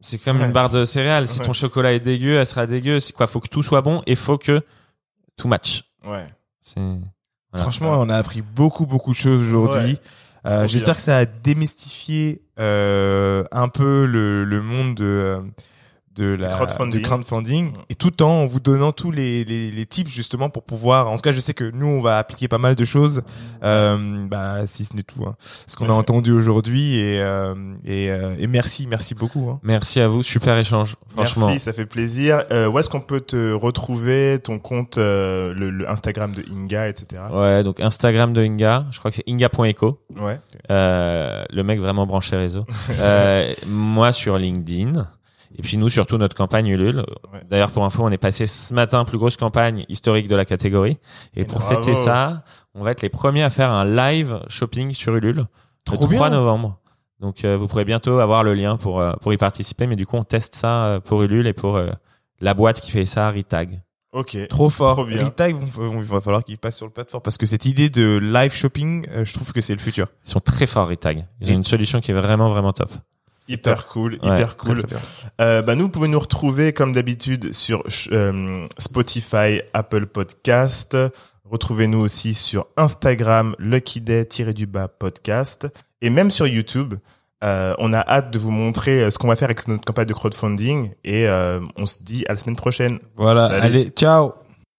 C'est comme Ouais. une barre de céréales. Si Ouais. ton chocolat est dégueu, elle sera dégueu. C'est quoi? Faut que tout soit bon et faut que tout match. ouais C'est Voilà. Franchement, on a appris beaucoup, beaucoup de choses aujourd'hui. Ouais. Euh, J'espère que ça a démystifié euh, un peu le, le monde de, euh, de la crowdfunding. du crowdfunding et tout en vous donnant tous les, les, les tips justement pour pouvoir en tout cas je sais que nous on va appliquer pas mal de choses euh, bah si ce n'est tout hein, ce qu'on a entendu aujourd'hui et euh, et, euh, et merci merci beaucoup hein. Merci à vous. Super échange. Franchement. Merci, ça fait plaisir. Euh, où est-ce qu'on peut te retrouver ton compte, euh, le, le Instagram de Inga, etc. Ouais, donc Instagram de Inga. Je crois que c'est inga.eco. Ouais. Euh, le mec vraiment branché réseau. euh, moi sur LinkedIn. Et puis nous, surtout notre campagne Ulule. Ouais. D'ailleurs, pour info, on est passé ce matin plus grosse campagne historique de la catégorie. Et pour Bravo. fêter ça, on va être les premiers à faire un live shopping sur Ulule Trop le 3 bien. novembre. Donc euh, vous pourrez bientôt avoir le lien pour euh, pour y participer. Mais du coup, on teste ça euh, pour Ulule et pour euh, la boîte qui fait ça, Ritag. Ok. Trop fort. Trop bien. Vont- il va falloir qu'ils passent sur le plateforme parce que cette idée de live shopping, euh, je trouve que c'est le futur. Ils sont très forts, Retag. Ils ont une solution qui est vraiment, vraiment top. Hyper cool, hyper cool. très. Euh, bah nous, vous pouvez nous retrouver comme d'habitude sur euh, Spotify, Apple Podcast. Retrouvez-nous aussi sur Instagram, Lucky Day-du-bas podcast. Et même sur YouTube. Euh, on a hâte de vous montrer ce qu'on va faire avec notre campagne de crowdfunding. Et on se dit à la semaine prochaine. Voilà. Salut. Allez, ciao.